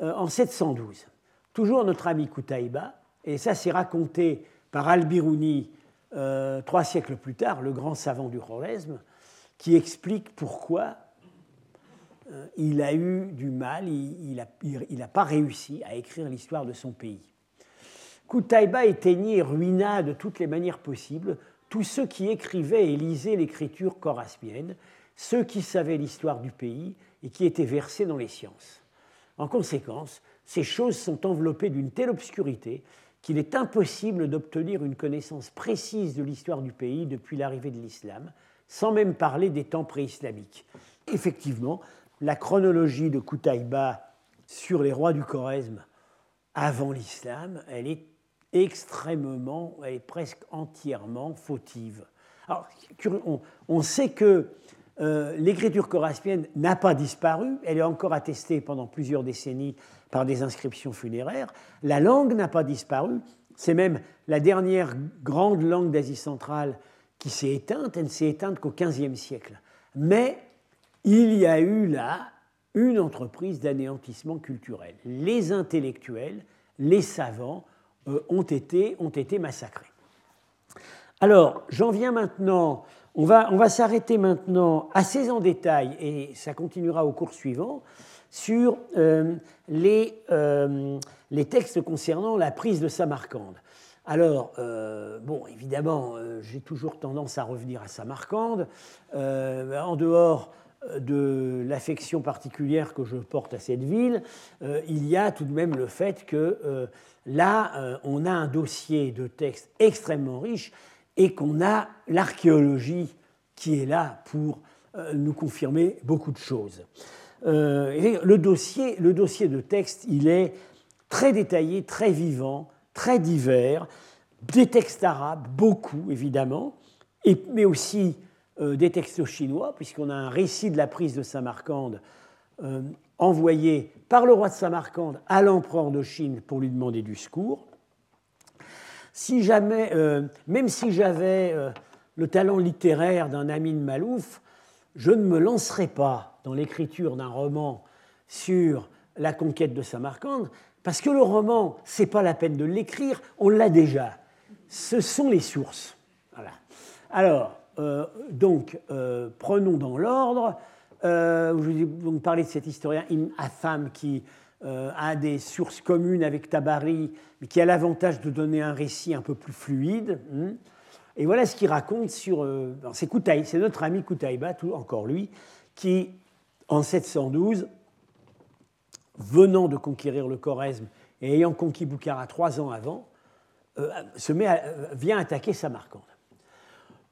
en 712. Toujours notre ami Koutaïba, et ça c'est raconté par Al-Biruni euh, trois siècles plus tard, le grand savant du Khwarezm, qui explique pourquoi euh, il a eu du mal, il n'a pas réussi à écrire l'histoire de son pays. Koutaïba éteignit et ruina de toutes les manières possibles tous ceux qui écrivaient et lisaient l'écriture coraspienne, ceux qui savaient l'histoire du pays et qui étaient versés dans les sciences. En conséquence, ces choses sont enveloppées d'une telle obscurité qu'il est impossible d'obtenir une connaissance précise de l'histoire du pays depuis l'arrivée de l'islam, sans même parler des temps préislamiques. Effectivement, la chronologie de Koutaïba sur les rois du Choresme avant l'islam, elle est extrêmement, est presque entièrement fautive. Alors, on, sait que euh, l'écriture coraspienne n'a pas disparu, elle est encore attestée pendant plusieurs décennies par des inscriptions funéraires. La langue n'a pas disparu, c'est même la dernière grande langue d'Asie centrale qui s'est éteinte, elle ne s'est éteinte qu'au XVe siècle. Mais il y a eu là une entreprise d'anéantissement culturel. Les intellectuels, les savants ont, été, ont été massacrés. Alors, j'en viens maintenant, on va, on va s'arrêter maintenant assez en détail, et ça continuera au cours suivant, sur euh, les, euh, les, textes concernant la prise de Samarcande. Alors, euh, bon, évidemment, j'ai toujours tendance à revenir à Samarcande, en dehors de l'affection particulière que je porte à cette ville, il y a tout de même le fait que là, on a un dossier de textes extrêmement riche et qu'on a l'archéologie qui est là pour nous confirmer beaucoup de choses. Euh, le, dossier, le dossier de texte, il est très détaillé, très vivant, très divers, des textes arabes, beaucoup évidemment, mais aussi euh, des textes chinois, puisqu'on a un récit de la prise de Samarcande euh, envoyé par le roi de Samarcande à l'empereur de Chine pour lui demander du secours. Si jamais, même si j'avais le talent littéraire d'un Amin Malouf, je ne me lancerai pas dans l'écriture d'un roman sur la conquête de Samarcande, parce que le roman, c'est pas la peine de l'écrire, on l'a déjà. Ce sont les sources. Voilà. Alors, euh, donc, euh, prenons dans l'ordre. Euh, je vais donc parler de cet historien Ibn Atham qui a des sources communes avec Tabari, mais qui a l'avantage de donner un récit un peu plus fluide. Hein. Et voilà ce qu'il raconte sur. c'est c'est notre ami Koutaïba, encore lui, qui en 712, venant de conquérir le Choresme et ayant conquis Boukhara trois ans avant, euh, se met euh, vient attaquer Samarcande.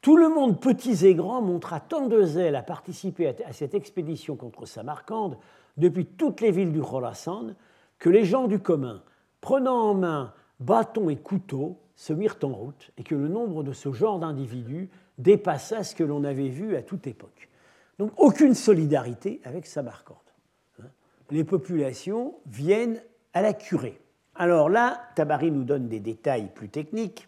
Tout le monde, petits et grands, montra tant de zèle à participer à, cette expédition contre Samarcande depuis toutes les villes du Khorasan que les gens du commun, prenant en main bâtons et couteaux, se mirent en route et que le nombre de ce genre d'individus dépassa ce que l'on avait vu à toute époque. Donc aucune solidarité avec Samarcande. Hein. Les populations viennent à la curée. Alors là, Tabari nous donne des détails plus techniques.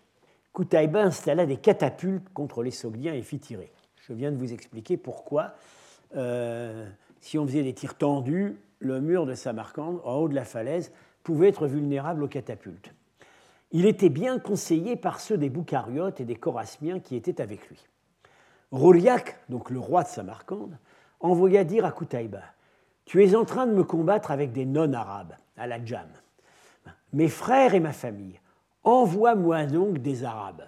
Koutaïba installa des catapultes contre les Sogdiens et fit tirer. Je viens de vous expliquer pourquoi, euh, si on faisait des tirs tendus, le mur de Samarcande, en haut de la falaise, pouvait être vulnérable aux catapultes. Il était bien conseillé par ceux des Boucariotes et des Chorasmiens qui étaient avec lui. Roliak, donc le roi de Samarcande, envoya dire à Koutaïba Tu es en train de me combattre avec des non-arabes, à la Djam. Mes frères et ma famille, envoie-moi donc des arabes.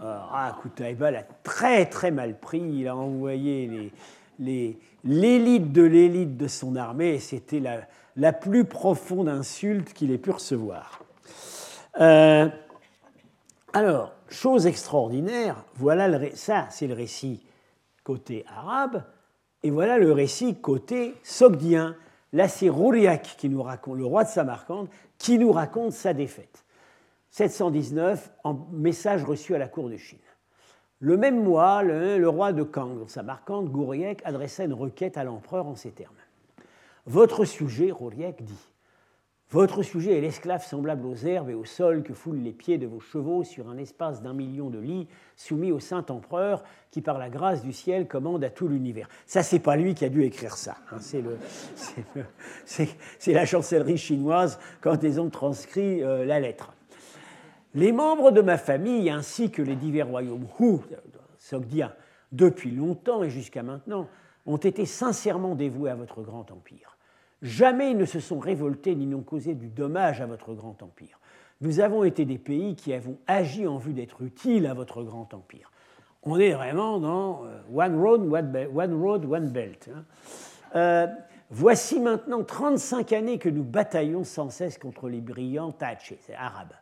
ah, Koutaïba l'a très très mal pris. Il a envoyé l'élite de l'élite de son armée et c'était la, plus profonde insulte qu'il ait pu recevoir. Euh, alors, chose extraordinaire, voilà le, ça c'est le récit côté arabe, et voilà le récit côté sogdien. Là, c'est Rouriac qui nous raconte, le roi de Samarcande, qui nous raconte sa défaite. 719, en message reçu à la cour de Chine. Le même mois, le, roi de Kang, Samarcande, Gouriek, adressa une requête à l'empereur en ces termes. Votre sujet, Rouriek dit, votre sujet est l'esclave semblable aux herbes et au sol que foulent les pieds de vos chevaux sur un espace d'un million de lits, soumis au saint empereur qui, par la grâce du ciel, commande à tout l'univers. Ça, c'est pas lui qui a dû écrire ça. Hein. c'est la chancellerie chinoise quand ils ont transcrit euh, la lettre. Les membres de ma famille, ainsi que les divers royaumes Hu, sogdiens, depuis longtemps et jusqu'à maintenant, ont été sincèrement dévoués à votre grand empire. Jamais ils ne se sont révoltés ni n'ont causé du dommage à votre grand empire. Nous avons été des pays qui avons agi en vue d'être utiles à votre grand empire. On est vraiment dans euh, One Road, One, Belt. Hein. Euh, voici maintenant 35 années que nous bataillons sans cesse contre les brillants Taché, c'est arabe.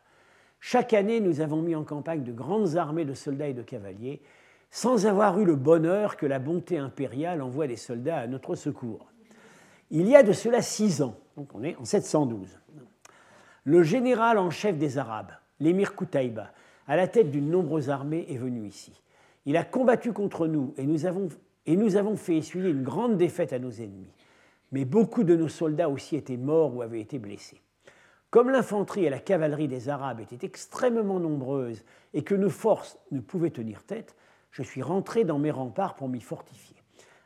Chaque année, nous avons mis en campagne de grandes armées de soldats et de cavaliers, sans avoir eu le bonheur que la bonté impériale envoie des soldats à notre secours. Il y a de cela six ans, donc on est en 712, le général en chef des Arabes, l'émir Koutaïba, à la tête d'une nombreuse armée, est venu ici. Il a combattu contre nous et nous avons, et nous avons fait essuyer une grande défaite à nos ennemis. Mais beaucoup de nos soldats aussi étaient morts ou avaient été blessés. Comme l'infanterie et la cavalerie des Arabes étaient extrêmement nombreuses et que nos forces ne pouvaient tenir tête, je suis rentré dans mes remparts pour m'y fortifier.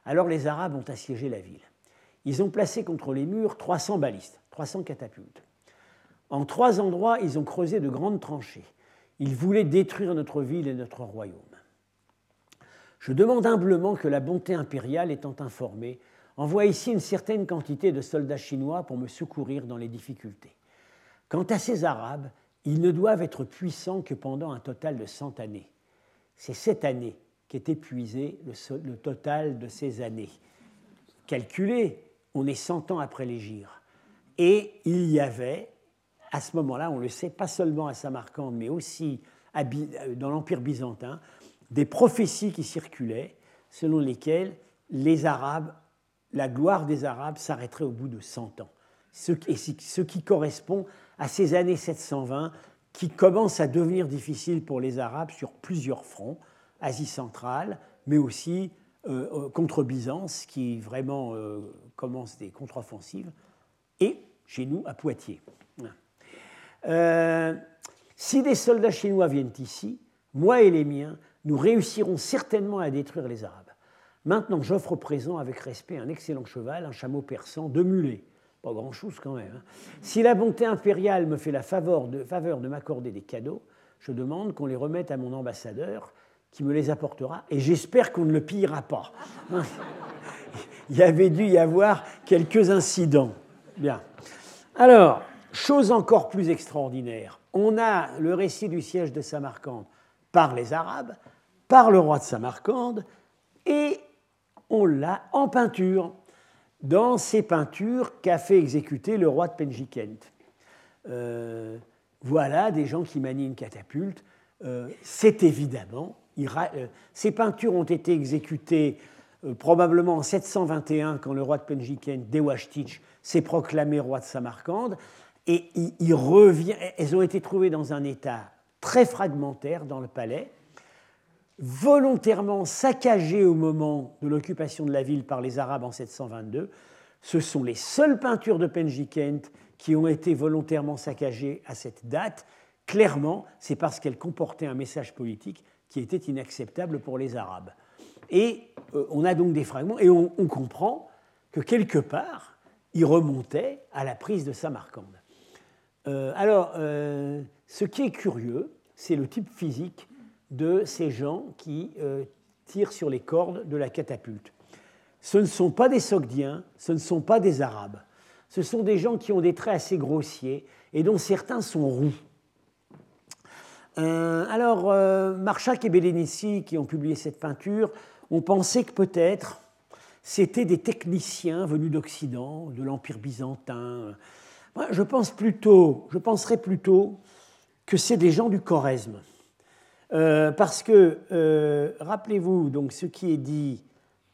Alors les Arabes ont assiégé la ville ils ont placé contre les murs 300 balistes, 300 catapultes. En trois endroits, ils ont creusé de grandes tranchées. Ils voulaient détruire notre ville et notre royaume. Je demande humblement que la bonté impériale, étant informée, envoie ici une certaine quantité de soldats chinois pour me secourir dans les difficultés. Quant à ces Arabes, ils ne doivent être puissants que pendant un total de 100 années. C'est cette année qu'est épuisé le, total de ces années. Calculez on est 100 ans après l'Égir. Et il y avait, à ce moment-là, on le sait, pas seulement à Samarcande, mais aussi dans l'Empire byzantin, des prophéties qui circulaient selon lesquelles les Arabes, la gloire des Arabes s'arrêterait au bout de 100 ans. Ce qui correspond à ces années 720 qui commencent à devenir difficiles pour les Arabes sur plusieurs fronts, Asie centrale, mais aussi euh, euh, contre Byzance, qui vraiment euh, commence des contre-offensives, et chez nous, à Poitiers. si des soldats chinois viennent ici, moi et les miens, nous réussirons certainement à détruire les Arabes. Maintenant, j'offre au présent avec respect un excellent cheval, un chameau persan, deux mulets. Pas grand-chose quand même. Hein. Si la bonté impériale me fait la faveur de, faveur de m'accorder des cadeaux, je demande qu'on les remette à mon ambassadeur qui me les apportera, et j'espère qu'on ne le pillera pas. Il y avait dû y avoir quelques incidents. Bien. Alors, chose encore plus extraordinaire, on a le récit du siège de Samarcande par les Arabes, par le roi de Samarcande, et on l'a en peinture, dans ces peintures qu'a fait exécuter le roi de Penjikent. Euh, voilà des gens qui manient une catapulte. Euh, c'est évidemment euh, ces peintures ont été exécutées probablement en 721 quand le roi de Penjiken, Dewashtich, s'est proclamé roi de Samarcande. Et elles ont été trouvées dans un état très fragmentaire dans le palais, volontairement saccagées au moment de l'occupation de la ville par les Arabes en 722. Ce sont les seules peintures de Penjikent qui ont été volontairement saccagées à cette date. Clairement, c'est parce qu'elles comportaient un message politique qui était inacceptable pour les Arabes. Et euh, on a donc des fragments, et on, comprend que quelque part, il remontait à la prise de Samarcande. Euh, alors, euh, ce qui est curieux, c'est le type physique de ces gens qui tirent sur les cordes de la catapulte. Ce ne sont pas des Sogdiens, ce ne sont pas des Arabes. Ce sont des gens qui ont des traits assez grossiers et dont certains sont roux. Euh, alors, euh, Marchak et Belenici, qui ont publié cette peinture, ont pensé que peut-être c'était des techniciens venus d'Occident, de l'Empire byzantin. je pense plutôt, je penserais plutôt que c'est des gens du Choresme. Euh, parce que, rappelez-vous, donc, ce qui est dit,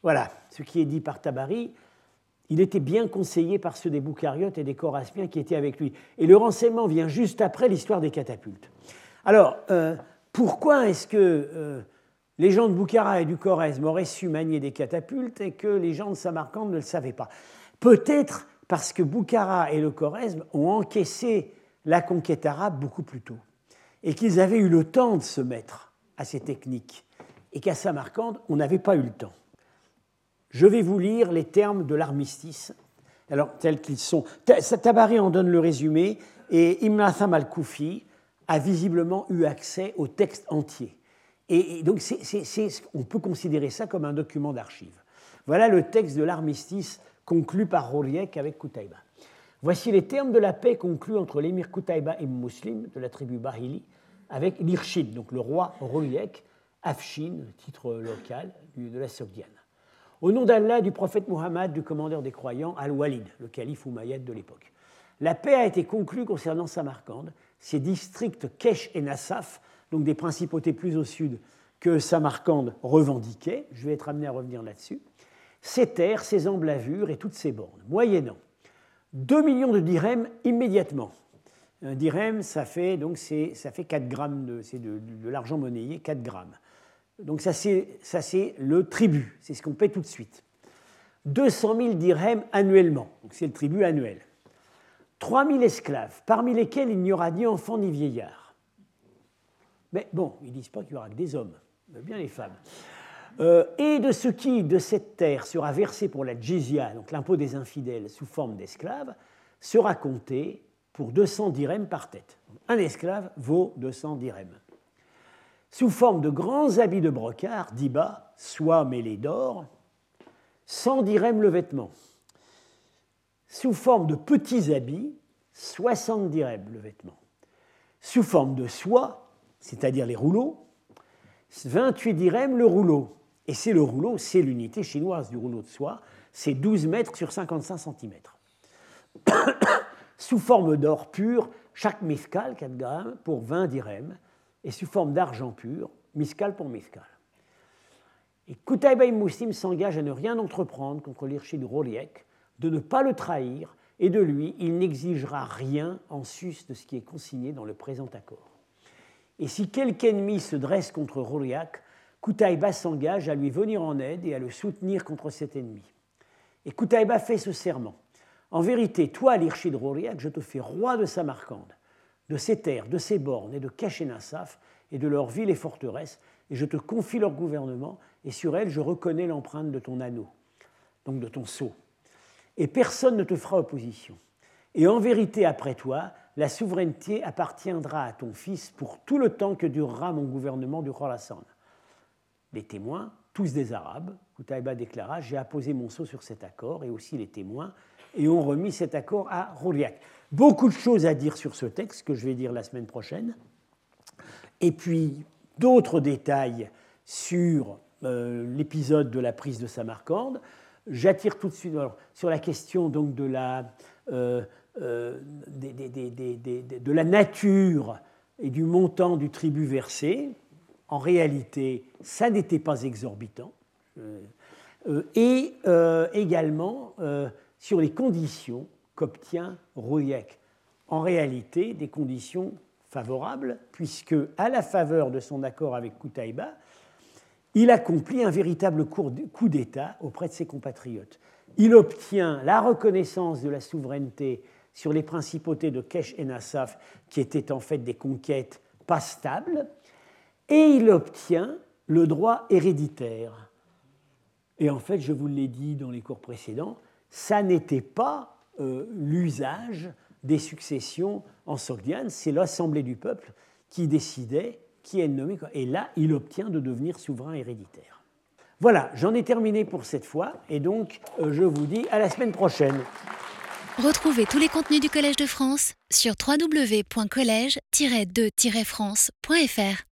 voilà, ce qui est dit par Tabari, il était bien conseillé par ceux des Boucariotes et des Coraspiens qui étaient avec lui. Et le renseignement vient juste après l'histoire des catapultes. Alors, euh, pourquoi est-ce que euh, les gens de Boukhara et du Khorezm auraient su manier des catapultes et que les gens de Samarcande ne le savaient pas? Peut-être parce que Boukhara et le Khorezm ont encaissé la conquête arabe beaucoup plus tôt et qu'ils avaient eu le temps de se mettre à ces techniques et qu'à Samarcande, on n'avait pas eu le temps. Je vais vous lire les termes de l'armistice, alors tels qu'ils sont. Tabari en donne le résumé et Ibn al-Koufi a visiblement eu accès au texte entier. Et, donc, on peut considérer ça comme un document d'archives. Voilà le texte de l'armistice conclu par Roriek avec Koutaïba. Voici les termes de la paix conclus entre l'émir Koutaïba et Muslim de la tribu Bahili avec l'Irshid, donc le roi Roriek, Afshin, titre local de la Sogdiane. Au nom d'Allah, du prophète Muhammad, du commandeur des croyants, Al-Walid, le calife Umayyad de l'époque. La paix a été conclue concernant Samarcande, ses districts Kesh et Nassaf, donc des principautés plus au sud que Samarcande revendiquait, je vais être amené à revenir là-dessus, ses terres, ses emblavures et toutes ses bornes, moyennant 2 millions de dirhams immédiatement. Un dirham, ça fait, donc ça fait 4 grammes, de, c'est de, l'argent monnayé, 4 grammes. Donc ça c'est le tribut, c'est ce qu'on paie tout de suite. 200 000 dirhams annuellement, donc c'est le tribut annuel. 3 000 esclaves, parmi lesquels il n'y aura ni enfants ni vieillards. Mais bon, ils disent pas qu'il y aura que des hommes, mais bien les femmes. Euh, et de ce qui, de cette terre, sera versé pour la jizya, donc l'impôt des infidèles sous forme d'esclaves, sera compté pour 200 dirhams par tête. Un esclave vaut 200 dirhams sous forme de grands habits de brocart, d'Iba, soie mêlée d'or, sans dirhams le vêtement. Sous forme de petits habits, 60 dirhams le vêtement. Sous forme de soie, c'est-à-dire les rouleaux, 28 dirhams le rouleau. Et c'est le rouleau, c'est l'unité chinoise du rouleau de soie, c'est 12 mètres sur 55 cm. Sous forme d'or pur, chaque miskal, 4 grammes, pour 20 dirhams, et sous forme d'argent pur, miscal pour miscal. Et Kutaïba Muslim s'engage à ne rien entreprendre contre l'Irshid Roliek, de ne pas le trahir, et de lui, il n'exigera rien en sus de ce qui est consigné dans le présent accord. Et si quelque ennemi se dresse contre Roliak, Kutaïba s'engage à lui venir en aide et à le soutenir contre cet ennemi. Et Kutaïba fait ce serment. En vérité, toi, l'Irshid Roliak, je te fais roi de Samarcande de ces terres, de ces bornes et de Kashénassaf et de leurs villes et forteresses, et je te confie leur gouvernement, et sur elles je reconnais l'empreinte de ton anneau, donc de ton sceau. Et personne ne te fera opposition. Et en vérité, après toi, la souveraineté appartiendra à ton fils pour tout le temps que durera mon gouvernement du Khorasan. Les témoins, tous des Arabes, Koutaïba déclara J'ai apposé mon sceau sur cet accord, et aussi les témoins, et ont remis cet accord à Roliak. Beaucoup de choses à dire sur ce texte que je vais dire la semaine prochaine. Et puis d'autres détails sur euh, l'épisode de la prise de Samarcande. J'attire tout de suite sur la question donc de la, euh, euh, de la nature et du montant du tribut versé. En réalité, ça n'était pas exorbitant. et également sur les conditions qu'obtient Rouillec. En réalité, des conditions favorables, puisque, à la faveur de son accord avec Koutaïba, il accomplit un véritable coup d'État auprès de ses compatriotes. Il obtient la reconnaissance de la souveraineté sur les principautés de Kesh et Nassaf, qui étaient en fait des conquêtes pas stables, et il obtient le droit héréditaire. Et en fait, je vous l'ai dit dans les cours précédents, ça n'était pas euh, l'usage des successions en Sogdiane. C'est l'Assemblée du peuple qui décidait qui est nommé. Et là, il obtient de devenir souverain héréditaire. Voilà, j'en ai terminé pour cette fois. Et donc, euh, je vous dis à la semaine prochaine. Retrouvez tous les contenus du Collège de France sur www.colège-2-france.fr.